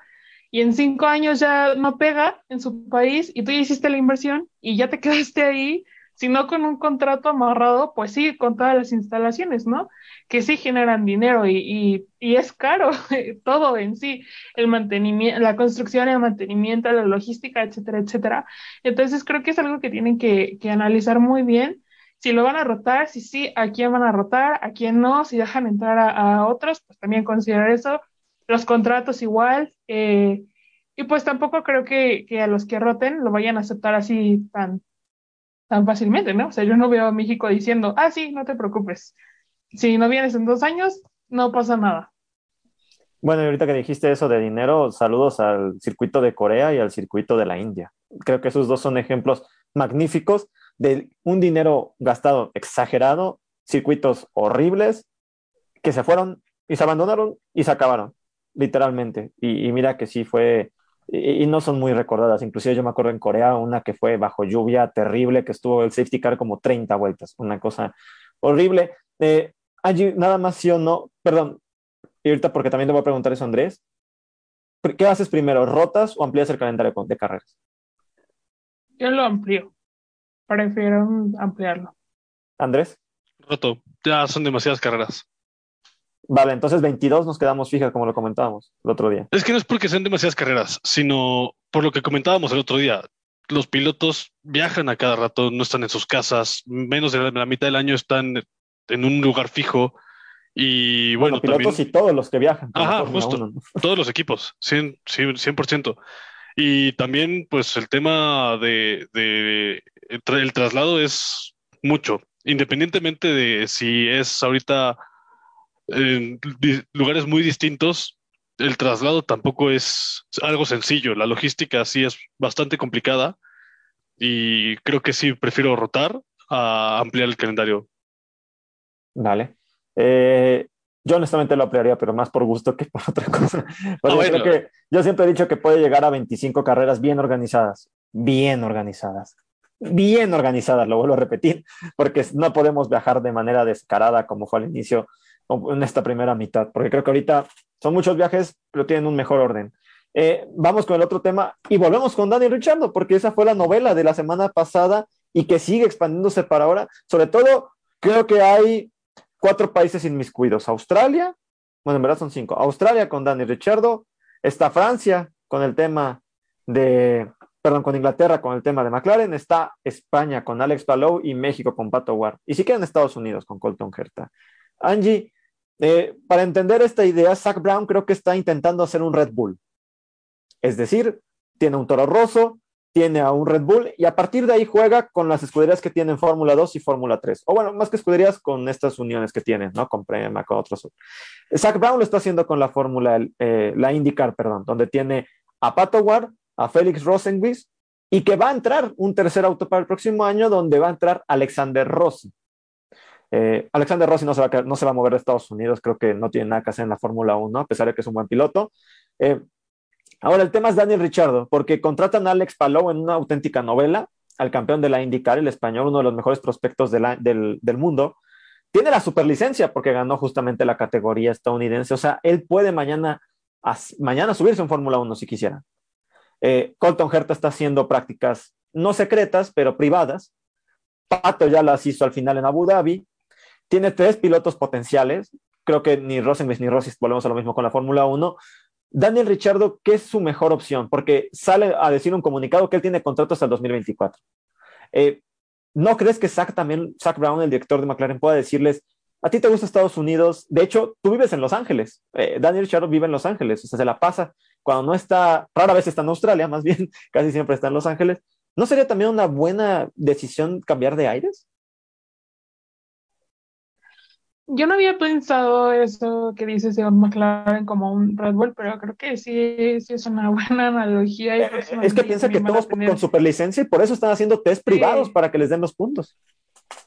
y en cinco años ya no pega en su país y tú ya hiciste la inversión y ya te quedaste ahí sino con un contrato amarrado, pues sí, con todas las instalaciones, ¿no? Que sí generan dinero y, y, y es caro todo en sí, el mantenimiento, la construcción, el mantenimiento, la logística, etcétera, etcétera. Entonces creo que es algo que tienen que, que analizar muy bien. Si lo van a rotar, si sí, a quién van a rotar, a quién no, si dejan entrar a, a otros, pues también considerar eso. Los contratos igual. Eh, y pues tampoco creo que, que a los que roten lo vayan a aceptar así tan, tan fácilmente, ¿no? O sea, yo no veo a México diciendo, ah, sí, no te preocupes. Si no vienes en dos años, no pasa nada. Bueno, y ahorita que dijiste eso de dinero, saludos al circuito de Corea y al circuito de la India. Creo que esos dos son ejemplos magníficos de un dinero gastado exagerado, circuitos horribles que se fueron y se abandonaron y se acabaron, literalmente. Y, y mira que sí fue y, y, no son muy recordadas. Inclusive yo me acuerdo en Corea una que fue bajo lluvia terrible, que estuvo el safety car como 30 vueltas, una cosa horrible. Eh, allí, nada más sí o no, perdón, y ahorita porque también te voy a preguntar eso, Andrés. ¿Qué haces primero, rotas o amplías el calendario de carreras? Yo lo amplío. Prefiero ampliarlo. Andrés. Roto. Ya son demasiadas carreras. Vale, entonces 22 nos quedamos fijas, como lo comentábamos el otro día. Es que no es porque sean demasiadas carreras, sino por lo que comentábamos el otro día. Los pilotos viajan a cada rato, no están en sus casas, menos de la, mitad del año están en un lugar fijo. Y bueno, bueno pilotos también... y todos los que viajan. Ajá, justo. Todos los equipos, 100%, 100%. Y también, pues, el tema de, de el traslado es mucho, independientemente de si es ahorita en lugares muy distintos, el traslado tampoco es algo sencillo. La logística sí es bastante complicada y creo que sí prefiero rotar a ampliar el calendario. Vale. Eh, yo honestamente lo ampliaría, pero más por gusto que por otra cosa. Porque ah, bueno. creo que yo siempre he dicho que puede llegar a 25 carreras bien organizadas, bien organizadas, bien organizadas, lo vuelvo a repetir, porque no podemos viajar de manera descarada como fue al inicio en esta primera mitad, porque creo que ahorita son muchos viajes, pero tienen un mejor orden. Eh, vamos con el otro tema y volvemos con Daniel Richardo, porque esa fue la novela de la semana pasada y que sigue expandiéndose para ahora. Sobre todo, creo que hay cuatro países inmiscuidos. Australia, bueno, en verdad son cinco. Australia con Daniel Richardo, está Francia con el tema de, perdón, con Inglaterra con el tema de McLaren, está España con Alex Palou y México con Pato Ward. Y si quedan Estados Unidos con Colton Herta. Angie, eh, para entender esta idea, Zach Brown creo que está intentando hacer un Red Bull. Es decir, tiene un Toro Rosso, tiene a un Red Bull y a partir de ahí juega con las escuderías que tienen Fórmula 2 y Fórmula 3. O bueno, más que escuderías con estas uniones que tienen, ¿no? Con Prema, con otros. Zach Brown lo está haciendo con la Fórmula, eh, la IndyCar, perdón, donde tiene a Pato Ward, a Félix Rosenquist y que va a entrar un tercer auto para el próximo año donde va a entrar Alexander Rossi. Eh, Alexander Rossi no se, va a, no se va a mover de Estados Unidos, creo que no tiene nada que hacer en la Fórmula 1, a pesar de que es un buen piloto. Eh, ahora, el tema es Daniel Richardo, porque contratan a Alex Palou en una auténtica novela, al campeón de la IndyCar, el español, uno de los mejores prospectos del, del, mundo. Tiene la superlicencia porque ganó justamente la categoría estadounidense, o sea, él puede mañana, mañana subirse en Fórmula 1 si quisiera. Eh, Colton Herta está haciendo prácticas no secretas, pero privadas. Pato ya las hizo al final en Abu Dhabi. Tiene tres pilotos potenciales. Creo que ni Rosenquist ni Rossi volvemos a lo mismo con la Fórmula 1. Daniel Richardo, ¿qué es su mejor opción? Porque sale a decir un comunicado que él tiene contrato hasta el 2024. Eh, ¿No crees que Zach también, Zach Brown, el director de McLaren, pueda decirles, a ti te gusta Estados Unidos? De hecho, tú vives en Los Ángeles. Eh, Daniel Richardo vive en Los Ángeles, o sea, se la pasa cuando no está, rara vez está en Australia, más bien, casi siempre está en Los Ángeles, ¿no sería también una buena decisión cambiar de aires? Yo no había pensado eso que dice Sean McLaren como un Red Bull, pero creo que sí, sí es una buena analogía. Y eh, es que piensa que todos tener... con superlicencia y por eso están haciendo test privados sí. para que les den los puntos.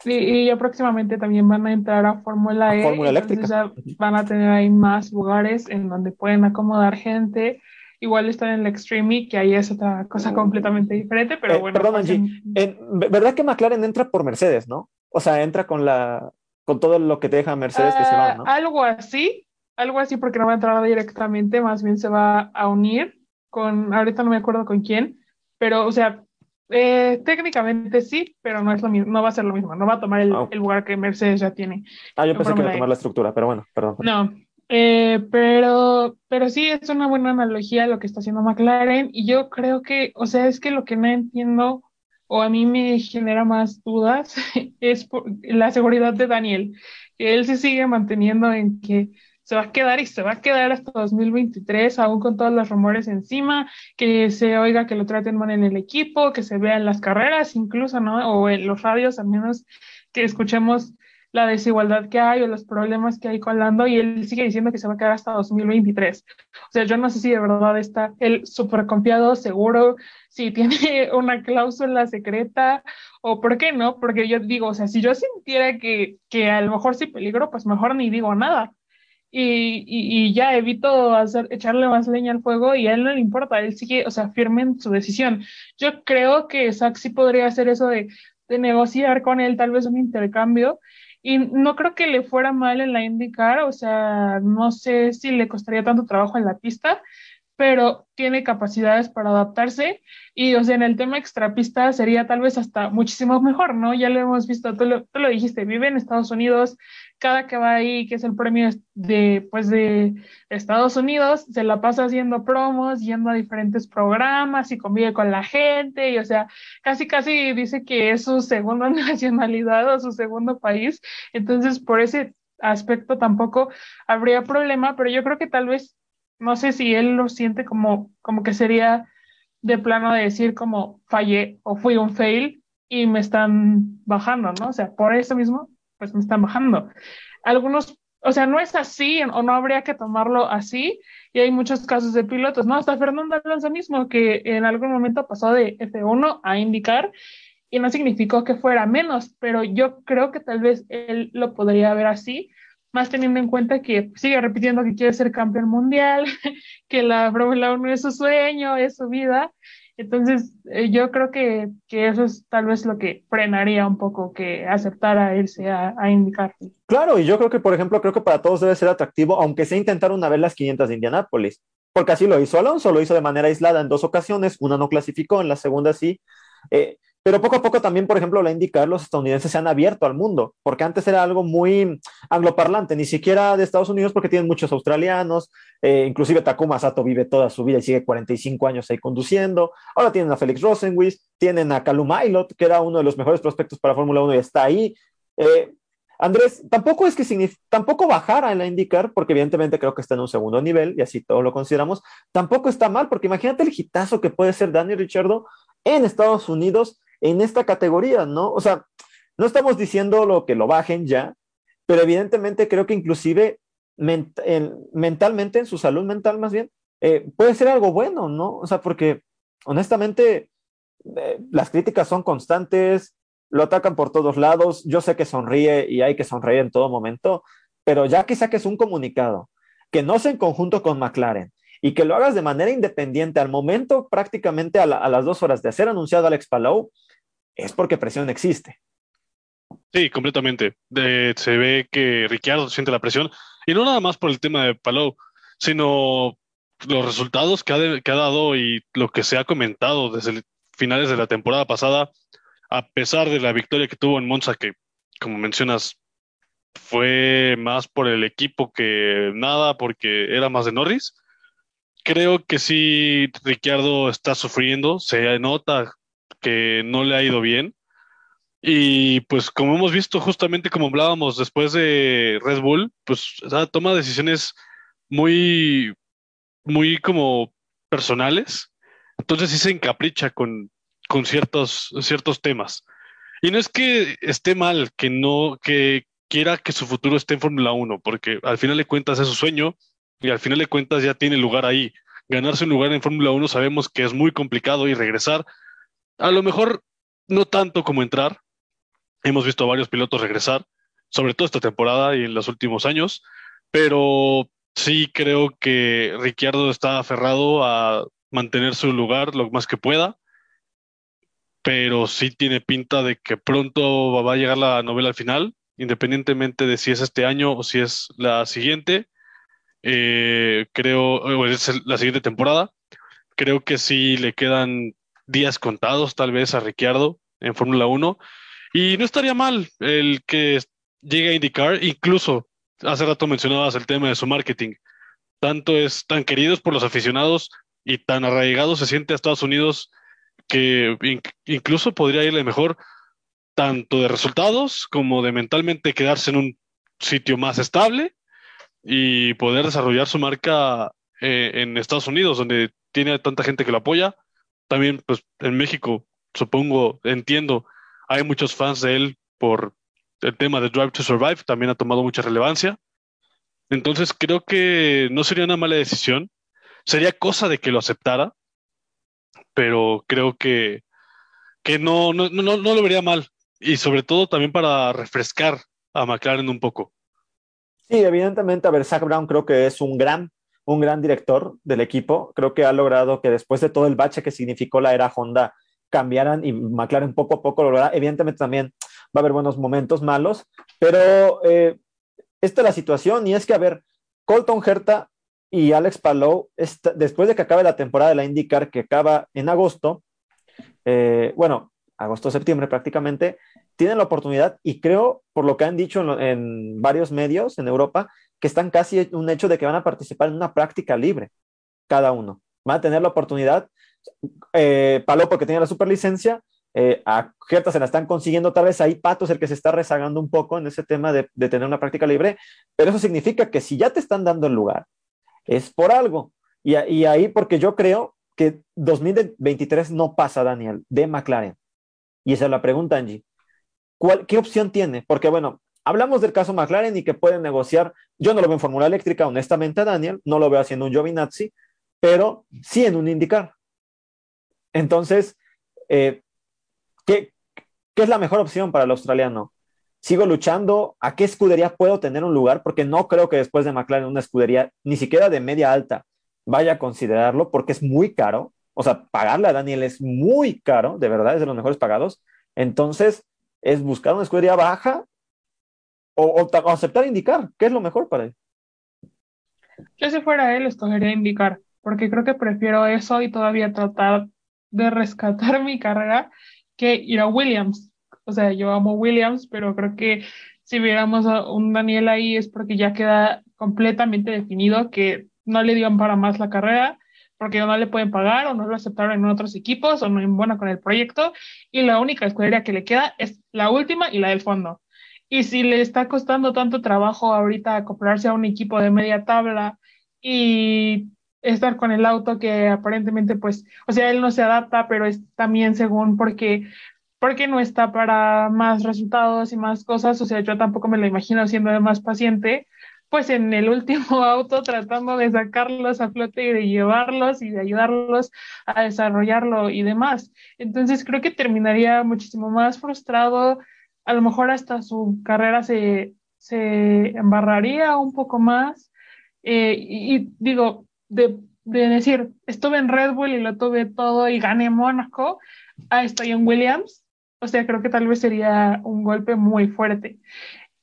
Sí, y ya próximamente también van a entrar a Fórmula E. Fórmula eléctrica. Ya van a tener ahí más lugares en donde pueden acomodar gente. Igual están en el Extreme que ahí es otra cosa completamente diferente, pero eh, bueno. Perdón, Angie. En, ¿Verdad que McLaren entra por Mercedes, no? O sea, entra con la con todo lo que te deja Mercedes uh, que se va, ¿no? Algo así, algo así porque no va a entrar directamente, más bien se va a unir con, ahorita no me acuerdo con quién, pero o sea, eh, técnicamente sí, pero no es lo mismo, no va a ser lo mismo, no va a tomar el, Ah. el lugar que Mercedes ya tiene. Ah, yo en pensé que iba a tomar la estructura, pero bueno, perdón. No, eh, pero, pero sí es una buena analogía lo que está haciendo McLaren y yo creo que, o sea, es que lo que no entiendo o a mí me genera más dudas es por la seguridad de Daniel, él se sigue manteniendo en que se va a quedar y se va a quedar hasta 2023, aún con todos los rumores encima, que se oiga que lo traten mal en el equipo, que se vean las carreras incluso, ¿no? O en los radios, al menos que escuchemos la desigualdad que hay o los problemas que hay con Lando y él sigue diciendo que se va a quedar hasta 2023. O sea, yo no sé si de verdad está él súper confiado, seguro, si tiene una cláusula secreta o por qué no, porque yo digo, o sea, si yo sintiera que, que a lo mejor sí peligro, pues mejor ni digo nada. Y, y, y, ya evito hacer, echarle más leña al fuego y a él no le importa, él sigue, o sea, firme en su decisión. Yo creo que Zach sí podría hacer eso de, de negociar con él tal vez un intercambio y no creo que le fuera mal en la IndyCar, o sea, no sé si le costaría tanto trabajo en la pista, pero tiene capacidades para adaptarse y, o sea, en el tema extrapista sería tal vez hasta muchísimo mejor, ¿no? Ya lo hemos visto, tú lo, tú lo dijiste, vive en Estados Unidos, cada que va ahí, que es el premio de, pues, de Estados Unidos, se la pasa haciendo promos, yendo a diferentes programas y convive con la gente y, o sea, casi, casi dice que es su segunda nacionalidad o su segundo país, entonces por ese aspecto tampoco habría problema, pero yo creo que tal vez no sé si él lo siente como, como que sería de plano de decir como fallé o fui un fail y me están bajando, ¿no? O sea, por eso mismo, pues me están bajando. Algunos, o sea, no es así o no habría que tomarlo así y hay muchos casos de pilotos, ¿no? Hasta Fernando Alonso mismo que en algún momento pasó de F1 a indicar y no significó que fuera menos, pero yo creo que tal vez él lo podría ver así más teniendo en cuenta que sigue repitiendo que quiere ser campeón mundial, que la Fórmula 1 es su sueño, es su vida. Entonces, eh, yo creo que, que, eso es tal vez lo que frenaría un poco que aceptara irse a, a, indicar. Claro, y yo creo que, por ejemplo, creo que para todos debe ser atractivo, aunque sea intentar una vez las 500 de Indianápolis, porque así lo hizo Alonso, lo hizo de manera aislada en dos ocasiones, una no clasificó, en la segunda sí. Eh, pero poco a poco también, por ejemplo, la indicar los estadounidenses se han abierto al mundo, porque antes era algo muy angloparlante, ni siquiera de Estados Unidos, porque tienen muchos australianos, eh, inclusive Takuma Sato vive toda su vida y sigue 45 años ahí conduciendo. Ahora tienen a Felix Rosenquist, tienen a Calum Aylot, que era uno de los mejores prospectos para Fórmula 1 y está ahí. Eh, Andrés, tampoco es que tampoco bajara en la IndyCar, porque evidentemente creo que está en un segundo nivel y así todo lo consideramos. Tampoco está mal, porque imagínate el hitazo que puede ser Daniel Richardo en Estados Unidos en esta categoría, ¿no? O sea, no estamos diciendo lo que lo bajen ya, pero evidentemente creo que inclusive mentalmente, en su salud mental más bien, eh, puede ser algo bueno, ¿no? O sea, porque honestamente eh, las críticas son constantes, lo atacan por todos lados, yo sé que sonríe y hay que sonreír en todo momento, pero ya que saques un comunicado, que no sea en conjunto con McLaren y que lo hagas de manera independiente al momento prácticamente a, las dos horas de ser anunciado Alex Palou, es porque presión existe. Sí, completamente. se ve que Ricciardo siente la presión y no nada más por el tema de Palou, sino los resultados que ha, dado y lo que se ha comentado desde finales de la temporada pasada, a pesar de la victoria que tuvo en Monza, que como mencionas, fue más por el equipo que nada, porque era más de Norris. Creo que sí, Ricciardo está sufriendo, se nota que no le ha ido bien. Y pues como hemos visto justamente como hablábamos después de Red Bull, pues toma decisiones muy, muy como personales. Entonces sí se encapricha con, con ciertos, ciertos temas. Y no es que esté mal que no, que quiera que su futuro esté en Fórmula 1, porque al final de cuentas es su sueño y al final de cuentas ya tiene lugar ahí. Ganarse un lugar en Fórmula 1 sabemos que es muy complicado y regresar, a lo mejor no tanto como entrar, Hemos visto a varios pilotos regresar, sobre todo esta temporada y en los últimos años, pero sí creo que Ricciardo está aferrado a mantener su lugar lo más que pueda, pero sí tiene pinta de que pronto va a llegar la novela al final, independientemente de si es este año o si es la siguiente. Eh, creo, o es la siguiente temporada. Creo que sí le quedan días contados tal vez a Ricciardo en Fórmula 1 y no estaría mal el que llegue a indicar, incluso hace rato mencionabas el tema de su marketing. Tanto es tan queridos por los aficionados y tan arraigados se siente a Estados Unidos que incluso podría irle mejor tanto de resultados como de mentalmente quedarse en un sitio más estable y poder desarrollar su marca eh, en Estados Unidos, donde tiene tanta gente que lo apoya. También, pues, en México, supongo, entiendo hay muchos fans de él por el tema de Drive to Survive, también ha tomado mucha relevancia. Entonces creo que no sería una mala decisión. Sería cosa de que lo aceptara, pero creo que, que no, no, no, no lo vería mal. Y sobre todo también para refrescar a McLaren un poco. Sí, evidentemente, a ver, Zach Brown creo que es un gran, un gran director del equipo. Creo que ha logrado que después de todo el bache que significó la era Honda, cambiaran y McLaren poco a poco lo. Evidentemente también va a haber buenos momentos malos, pero eh, esta es la situación y es que, a ver, Colton Herta y Alex Palou, después de que acabe la temporada de la IndyCar, que acaba en agosto, eh, bueno, agosto-septiembre prácticamente, tienen la oportunidad y creo, por lo que han dicho en, en, varios medios en Europa, que están casi un hecho de que van a participar en una práctica libre, cada uno. Van a tener la oportunidad eh, Paló porque tiene la superlicencia, eh, a Gerta se la están consiguiendo tal vez ahí Pato es el que se está rezagando un poco en ese tema de, tener una práctica libre, pero eso significa que si ya te están dando el lugar, es por algo. Y, ahí porque yo creo que 2023 no pasa, Daniel, de McLaren. Y esa es la pregunta, Angie. ¿Cuál, ¿Qué opción tiene? Porque bueno, hablamos del caso McLaren y que pueden negociar. Yo no lo veo en Fórmula Eléctrica, honestamente, Daniel, no lo veo haciendo un Giovinazzi, pero sí en un IndyCar. Entonces, eh, ¿qué, es la mejor opción para el australiano? ¿Sigo luchando? ¿A qué escudería puedo tener un lugar? Porque no creo que después de McLaren una escudería, ni siquiera de media alta, vaya a considerarlo porque es muy caro. O sea, pagarle a Daniel es muy caro, de verdad, es de los mejores pagados. Entonces, es buscar una escudería baja o, aceptar indicar. ¿Qué es lo mejor para él? Yo si fuera él, escogería indicar, porque creo que prefiero eso y todavía tratar de rescatar mi carrera que ir a Williams. O sea, yo amo Williams, pero creo que si viéramos a un Daniel ahí es porque ya queda completamente definido que no le dieron para más la carrera, porque no le pueden pagar o no lo aceptaron en otros equipos o no en buena con el proyecto. Y la única escudería que le queda es la última y la del fondo. Y si le está costando tanto trabajo ahorita acoplarse a un equipo de media tabla y estar con el auto que aparentemente pues, o sea, él no se adapta, pero es también según porque porque no está para más resultados y más cosas, o sea, yo tampoco me lo imagino siendo más paciente, pues en el último auto tratando de sacarlos a flote y de llevarlos y de ayudarlos a desarrollarlo y demás. Entonces creo que terminaría muchísimo más frustrado, a lo mejor hasta su carrera se, se embarraría un poco más. Eh, y, digo, de, de, decir, estuve en Red Bull y lo tuve todo y gané Mónaco, a estoy en Williams, o sea, creo que tal vez sería un golpe muy fuerte.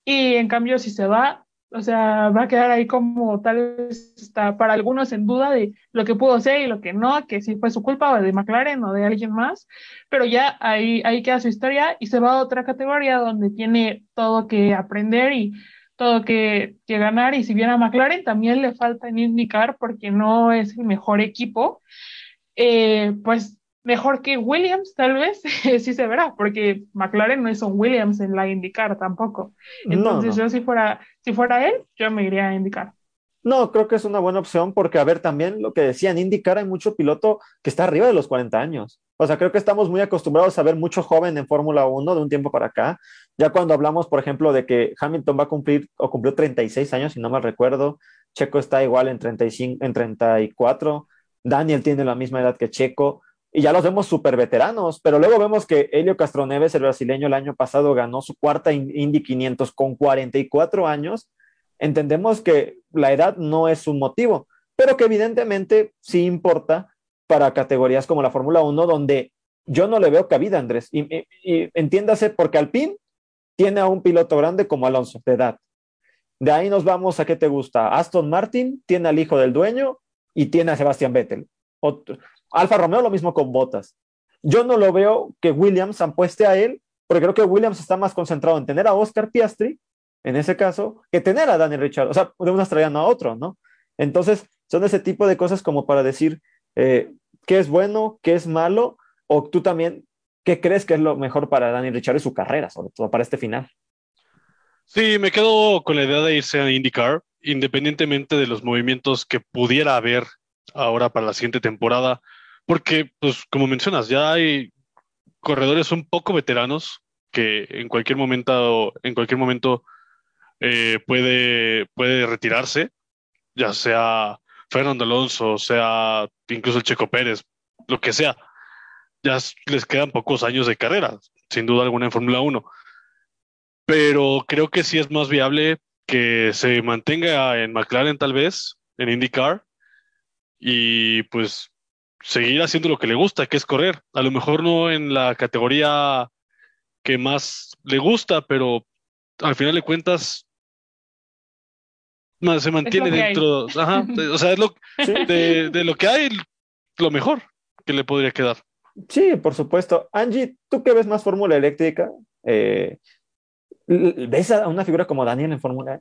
Y en cambio, si se va, o sea, va a quedar ahí como tal vez está para algunos en duda de lo que pudo ser y lo que no, que si fue su culpa o de McLaren o de alguien más, pero ya ahí, ahí queda su historia y se va a otra categoría donde tiene todo que aprender y todo que, que ganar y si bien a McLaren también le falta en indicar porque no es el mejor equipo, eh, pues mejor que Williams, tal vez, sí se verá, porque McLaren no es un Williams en la indicar tampoco. Entonces, yo si fuera, si fuera él, yo me iría a indicar. No, creo que es una buena opción porque, a ver, también lo que decían, indicar hay mucho piloto que está arriba de los 40 años. O sea, creo que estamos muy acostumbrados a ver mucho joven en Fórmula 1 de un tiempo para acá. Ya cuando hablamos, por ejemplo, de que Hamilton va a cumplir o cumplió 36 años, si no mal recuerdo, Checo está igual en 35, en 34, Daniel tiene la misma edad que Checo y ya los vemos súper veteranos, pero luego vemos que Helio Castroneves, el brasileño, el año pasado ganó su cuarta Indy 500 con 44 años. Entendemos que la edad no es un motivo, pero que evidentemente sí importa para categorías como la Fórmula 1, donde yo no le veo cabida, Andrés. Y, entiéndase, porque Alpine tiene a un piloto grande como Alonso, de edad. De ahí nos vamos a qué te gusta. Aston Martin tiene al hijo del dueño y tiene a Sebastián Vettel. Otro, Alfa Romeo lo mismo con Botas. Yo no lo veo que Williams apueste a él, porque creo que Williams está más concentrado en tener a Oscar Piastri, en ese caso, que tener a Daniel Richard. O sea, de un australiano a otro, ¿no? Entonces, son ese tipo de cosas como para decir eh, qué es bueno, qué es malo, o tú también, ¿qué crees que es lo mejor para Daniel Richard y su carrera, sobre todo para este final? Sí, me quedo con la idea de irse a IndyCar, independientemente de los movimientos que pudiera haber ahora para la siguiente temporada porque, pues, como mencionas, ya hay corredores un poco veteranos que en cualquier momento, en cualquier momento eh, puede, puede retirarse, ya sea Fernando Alonso, sea incluso el Checo Pérez, lo que sea. Ya les quedan pocos años de carrera, sin duda alguna en Fórmula 1. Pero creo que sí es más viable que se mantenga en McLaren tal vez, en IndyCar, y pues seguir haciendo lo que le gusta, que es correr. A lo mejor no en la categoría que más le gusta, pero al final de cuentas se mantiene dentro. Ajá, o sea, es lo, de, lo que hay, lo mejor que le podría quedar. Sí, por supuesto. Angie, ¿tú qué ves más Fórmula Eléctrica? Eh, ¿Ves a una figura como Daniel en Fórmula? E?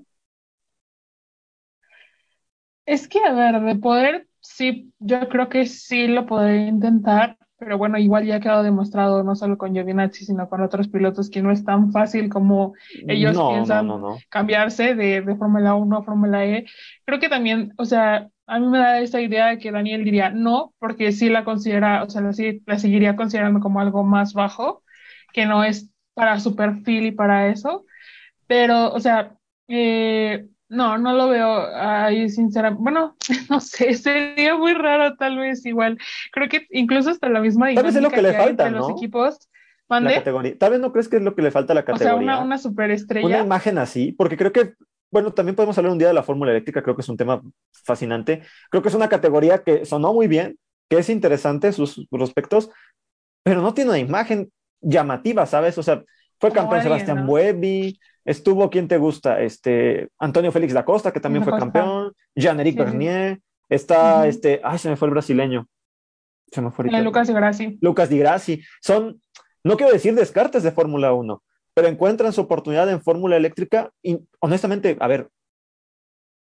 Es que, a ver, de poder Sí, yo creo que sí lo podría intentar, pero bueno, igual ya ha quedado demostrado no solo con Giovinazzi, sino con otros pilotos que no es tan fácil como ellos piensan cambiarse de, de Fórmula 1 a Fórmula E. Creo que también, o sea, a mí me da esta idea de que Daniel diría no, porque sí la considera, o sea, la, la seguiría considerando como algo más bajo, que no es para su perfil y para eso. Pero, o sea, eh, no, no lo veo ahí sinceramente. Bueno, no sé, sería muy raro tal vez igual. Creo que incluso hasta la misma Tal vez es lo que, le falta, ¿no? los equipos. La categoría. Tal vez no crees que es lo que le falta a la categoría. O sea, una, una superestrella. Una imagen así, porque creo que, bueno, también podemos hablar un día de la fórmula eléctrica, creo que es un tema fascinante. Creo que es una categoría que sonó muy bien, que es interesante sus prospectos, pero no tiene una imagen llamativa, ¿sabes? O sea, fue campeón Sebastián ¿no? Estuvo, ¿quién te gusta? Este, Antonio Félix da Costa, que también fue campeón. Jean-Éric Bernier. Está, este, ay, se me fue el brasileño. Se me fue el Lucas Di Grassi. Lucas Di Grassi. Son, no quiero decir descartes de Fórmula 1, pero encuentran su oportunidad en Fórmula Eléctrica y honestamente, a ver,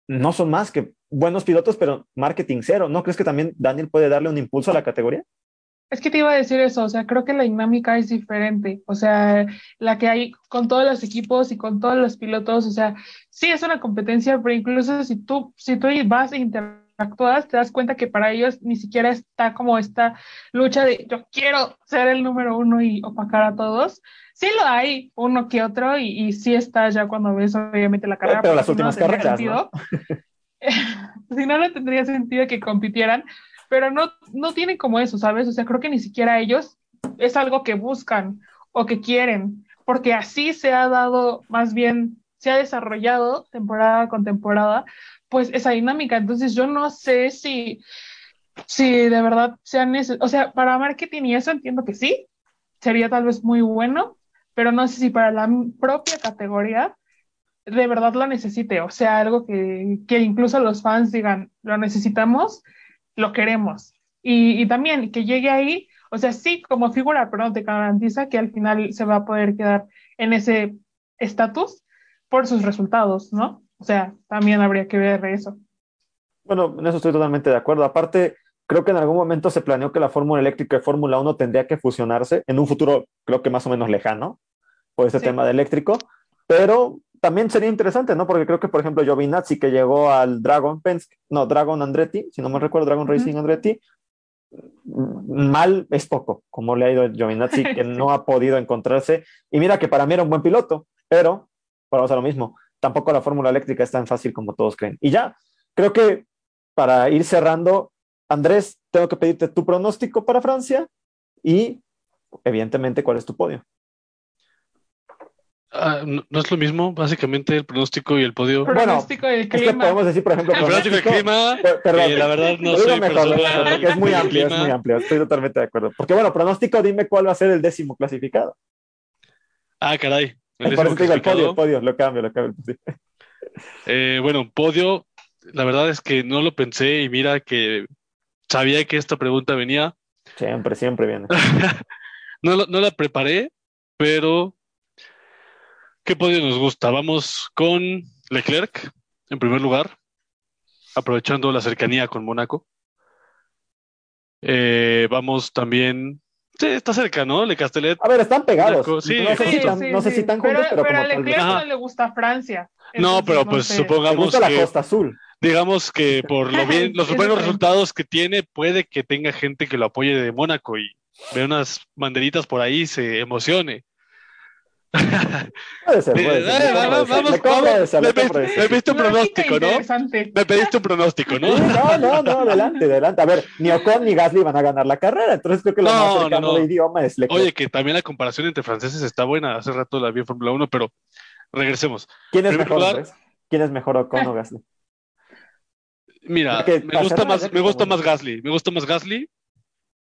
no son más que buenos pilotos, pero marketing cero. ¿No crees que también Daniel puede darle un impulso a la categoría? Es que te iba a decir eso, o sea, creo que la dinámica es diferente, o sea, la que hay con todos los equipos y con todos los pilotos, o sea, sí es una competencia, pero incluso si tú, si tú vas a interactúas, te das cuenta que para ellos ni siquiera está como esta lucha de yo quiero ser el número uno y opacar a todos. Sí lo hay, uno que otro, y, y sí está ya cuando ves obviamente la carrera. Pero las últimas no carreras, ¿no? si no, no tendría sentido que compitieran, pero no, no tienen como eso, ¿sabes? O sea, creo que ni siquiera ellos es algo que buscan o que quieren, porque así se ha dado, más bien, se ha desarrollado temporada con temporada, pues esa dinámica. Entonces yo no sé si, si de verdad sean necesario, o sea, para marketing y eso entiendo que sí, sería tal vez muy bueno, pero no sé si para la propia categoría de verdad lo necesite, o sea, algo que, que incluso los fans digan, lo necesitamos, lo queremos. Y, y también que llegue ahí, o sea, sí como figura, pero no te garantiza que al final se va a poder quedar en ese estatus por sus resultados, ¿no? O sea, también habría que ver eso. Bueno, en eso estoy totalmente de acuerdo. Aparte, creo que en algún momento se planeó que la Fórmula Eléctrica y Fórmula 1 tendría que fusionarse en un futuro, creo que más o menos lejano, por ese Sí. tema de eléctrico, pero también sería interesante, ¿no? Porque creo que, por ejemplo, Giovinazzi, que llegó al Dragon Penske, no, Dragon Andretti, si no me recuerdo, Dragon Racing. Andretti, mm, mal es poco, como le ha ido a Giovinazzi, que no ha podido encontrarse. Y mira que para mí era un buen piloto, pero, vamos a lo mismo, tampoco la Fórmula Eléctrica es tan fácil como todos creen. Y ya, creo que para ir cerrando, Andrés, tengo que pedirte tu pronóstico para Francia y, evidentemente, cuál es tu podio. Ah, no, no es lo mismo, básicamente, el pronóstico y el podio. Bueno, Pronóstico del Es que clima. podemos decir, por ejemplo, El pronóstico del clima, Per- Perdón, la verdad no lo digo soy mejor, persona porque es muy amplio, es muy amplio, estoy totalmente de acuerdo. Porque bueno, pronóstico, dime cuál va a ser el décimo clasificado. Ah, caray. El Por décimo eso te digo el podio, el podio, lo cambio, lo cambio. Eh, bueno, podio, la verdad es que no lo pensé y mira que sabía que esta pregunta venía. Siempre, siempre viene. No, lo- no la preparé, pero ¿qué podio nos gusta? Vamos con Leclerc, en primer lugar, aprovechando la cercanía con Mónaco. Eh, vamos también, sí, está cerca, ¿no? Le Castellet. A ver, están pegados. Sí, no sé sí, si tan, sí, no sé sí. si tan juntos, pero, pero como a Leclerc no le gusta Francia. No, pero no pues sé. Supongamos gusta la que, Costa Azul. digamos que por lo bien, los buenos resultados que tiene, puede que tenga gente que lo apoye de Mónaco y ve unas banderitas por ahí y se emocione. Puede ser, puede vamos, vamos, vamos. Me viste un pronóstico, ¿no? Me pediste un pronóstico, ¿no? Sí, No, no, no, adelante, adelante. A ver, ni Ocon ni Gasly van a ganar la carrera, entonces creo que lo No, más no, cercano no. de idioma es Leclerc. Oye, que también la comparación entre franceses está buena. Hace rato la vi en Fórmula 1, pero regresemos. ¿Quién es primer mejor, lugar-? ¿Quién es mejor, Ocon o Gasly? Mira, me gusta más, me gusta más Gasly. Me gusta más Gasly.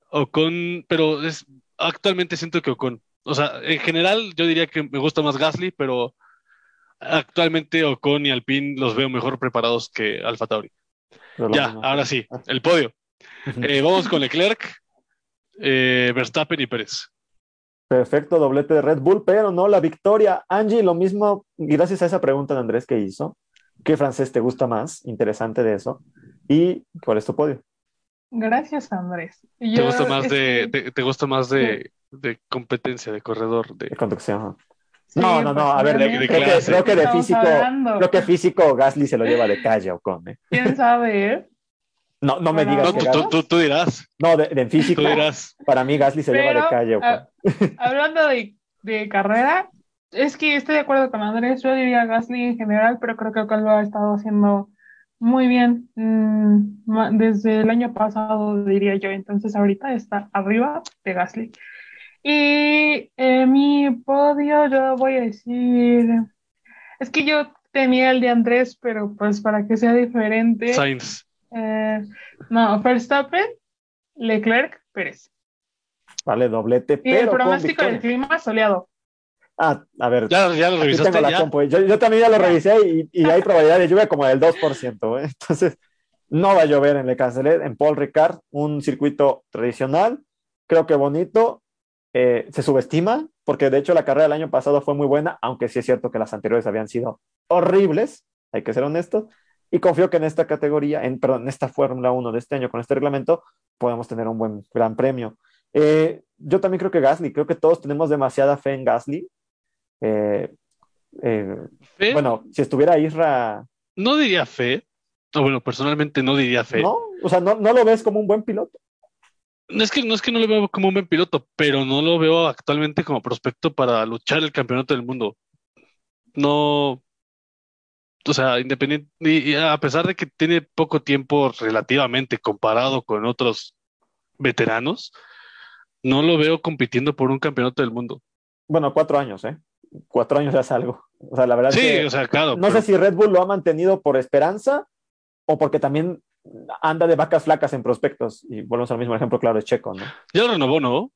Ocon, pero es, actualmente siento que Ocon. O sea, en general yo diría que me gusta más Gasly, pero actualmente Ocon y Alpine los veo mejor preparados que Alfa Tauri. Ya, mismo. ahora sí, el podio. Eh, vamos con Leclerc, eh, Verstappen y Pérez. Perfecto, doblete de Red Bull, pero no la victoria. Angie, lo mismo, gracias a esa pregunta de Andrés que hizo. ¿Qué francés te gusta más? Interesante de eso. ¿Y cuál es tu podio? Gracias, Andrés. ¿Te gusta más es de, que- te, te gusta más de, de competencia, de corredor? De De... conducción. sí, no, no, no, pues, a ver, de- obviamente, creo que- ¿de creo que de físico- hablando? Creo que físico Gasly se lo lleva de calle a Ocon. ¿eh? ¿Quién sabe? No, no me Pero- digas No, que tú, tú, tú, tú dirás, No, de, de en físico, tú dirás. para mí Gasly se lleva de Pero, calle a ah, hablando de, de carrera, es que estoy de acuerdo con Andrés. Yo diría Gasly en general, pero creo que Ocon lo ha estado haciendo muy bien mm, ma- desde el año pasado, diría yo. Entonces, ahorita está arriba de Gasly. Y eh, mi podio, yo voy a decir. Es que yo tenía el de Andrés, pero pues para que sea diferente. Sainz. eh, no, Verstappen, Leclerc, Pérez. Vale, doblete, Y el pronóstico del clima soleado. Ah, a ver, Ya, ya lo revisaste, tengo la ya. compu. Yo, yo también ya lo revisé y, y hay probabilidad de lluvia como del 2%. ¿eh? Entonces, no va a llover en Le Cancelet, en Paul Ricard, un circuito tradicional, creo que bonito, eh, se subestima, porque de hecho la carrera del año pasado fue muy buena, aunque sí es cierto que las anteriores habían sido horribles, hay que ser honestos, y confío que en esta categoría, en, perdón, en esta Fórmula 1 de este año con este reglamento, podemos tener un buen gran premio. Eh, yo también creo que Gasly, creo que todos tenemos demasiada fe en Gasly. Eh, eh, Fe, bueno, si estuviera Isra, no diría fe, bueno, personalmente no diría fe. ¿No? O sea, ¿no, no lo ves como un buen piloto. No es que no es que no lo veo como un buen piloto, pero no lo veo actualmente como prospecto para luchar el campeonato del mundo. No, o sea, independiente, y a pesar de que tiene poco tiempo relativamente comparado con otros veteranos, no lo veo compitiendo por un campeonato del mundo. Bueno, cuatro años, ¿eh? Cuatro años ya es algo. O sea, la verdad sí, que o sea, claro. no pero- sé si Red Bull lo ha mantenido por esperanza o porque también anda de vacas flacas en prospectos. Y volvemos al mismo ejemplo, claro, es Checo, ¿no? Ya lo renovó, ¿no?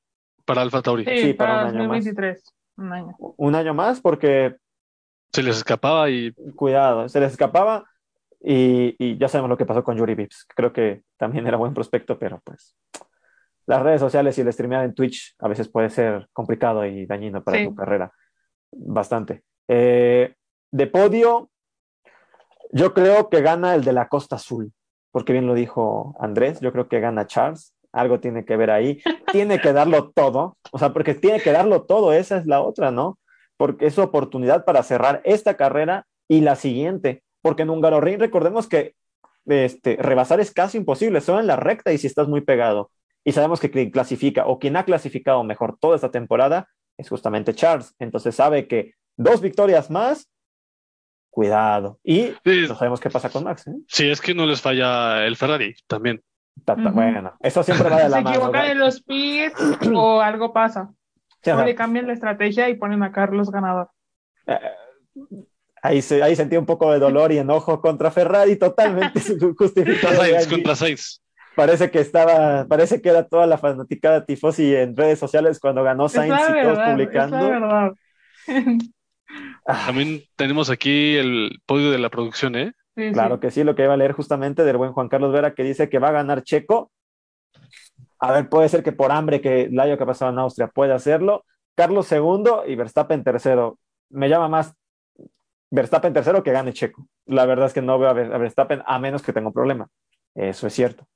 Para Alfa Tauri. Sí, Sí, para para un año más. 2023. Un año. Un año más porque, Se les escapaba y cuidado, se les escapaba y, y ya sabemos lo que pasó con Yuri Vips. Creo que también era buen prospecto, pero pues las redes sociales y el streamear en Twitch a veces puede ser complicado y dañino para Sí. tu carrera. Bastante. Eh, de podio, yo creo que gana el de la Costa Azul, porque bien lo dijo Andrés, yo creo que gana Charles, algo tiene que ver ahí, tiene que darlo todo, o sea, porque tiene que darlo todo, esa es la otra, ¿no? Porque es su oportunidad para cerrar esta carrera y la siguiente, porque en Hungaroring recordemos que este, rebasar es casi imposible, solo en la recta y si estás muy pegado. Y sabemos que quien clasifica o quien ha clasificado mejor toda esta temporada es justamente Charles. Entonces sabe que dos victorias más, cuidado. Y Sí. no sabemos qué pasa con Max. ¿eh? sí, es que no les falla el Ferrari también. Ta- ta- Ujú. Bueno, eso siempre va de Se la mano. equivocan ¿no? en los pits o algo pasa. Sí, o sea, le cambian la estrategia y ponen a Carlos ganador. eh, ahí, se, ahí sentí un poco de dolor y enojo contra Ferrari, totalmente justificado. Sainz, contra Sainz. Parece que estaba, parece que era toda la fanaticada tifosi en redes sociales cuando ganó Sainz y todos verdad, es la publicando. verdad. También tenemos aquí el podio de la producción, ¿eh? Sí, Claro sí. que sí, lo que iba a leer justamente del buen Juan Carlos Vera que dice que va a ganar Checo. A ver, puede ser que por hambre que el año que ha pasado en Austria puede hacerlo. Carlos segundo y Verstappen tercero. Me llama más Verstappen tercero que gane Checo. La verdad es que no veo a Ver- a Verstappen a menos que tenga un problema. Eso es cierto.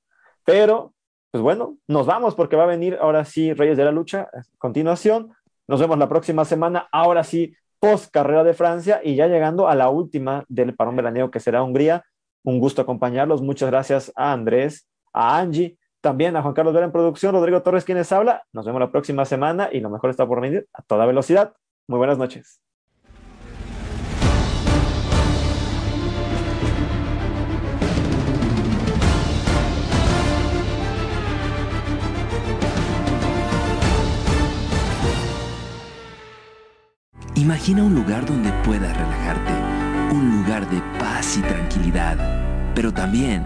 Pero, pues bueno, nos vamos porque va a venir ahora sí Reyes de la Lucha a continuación. Nos vemos la próxima semana. Ahora sí, post carrera de Francia y ya llegando a la última del parón veraneo que será Hungría. Un gusto acompañarlos. Muchas gracias a Andrés, a Angie, también a Juan Carlos Vera en producción, Rodrigo Torres quienes habla. Nos vemos la próxima semana y lo mejor está por venir a toda velocidad. Muy buenas noches. Imagina un lugar donde puedas relajarte, un lugar de paz y tranquilidad, pero también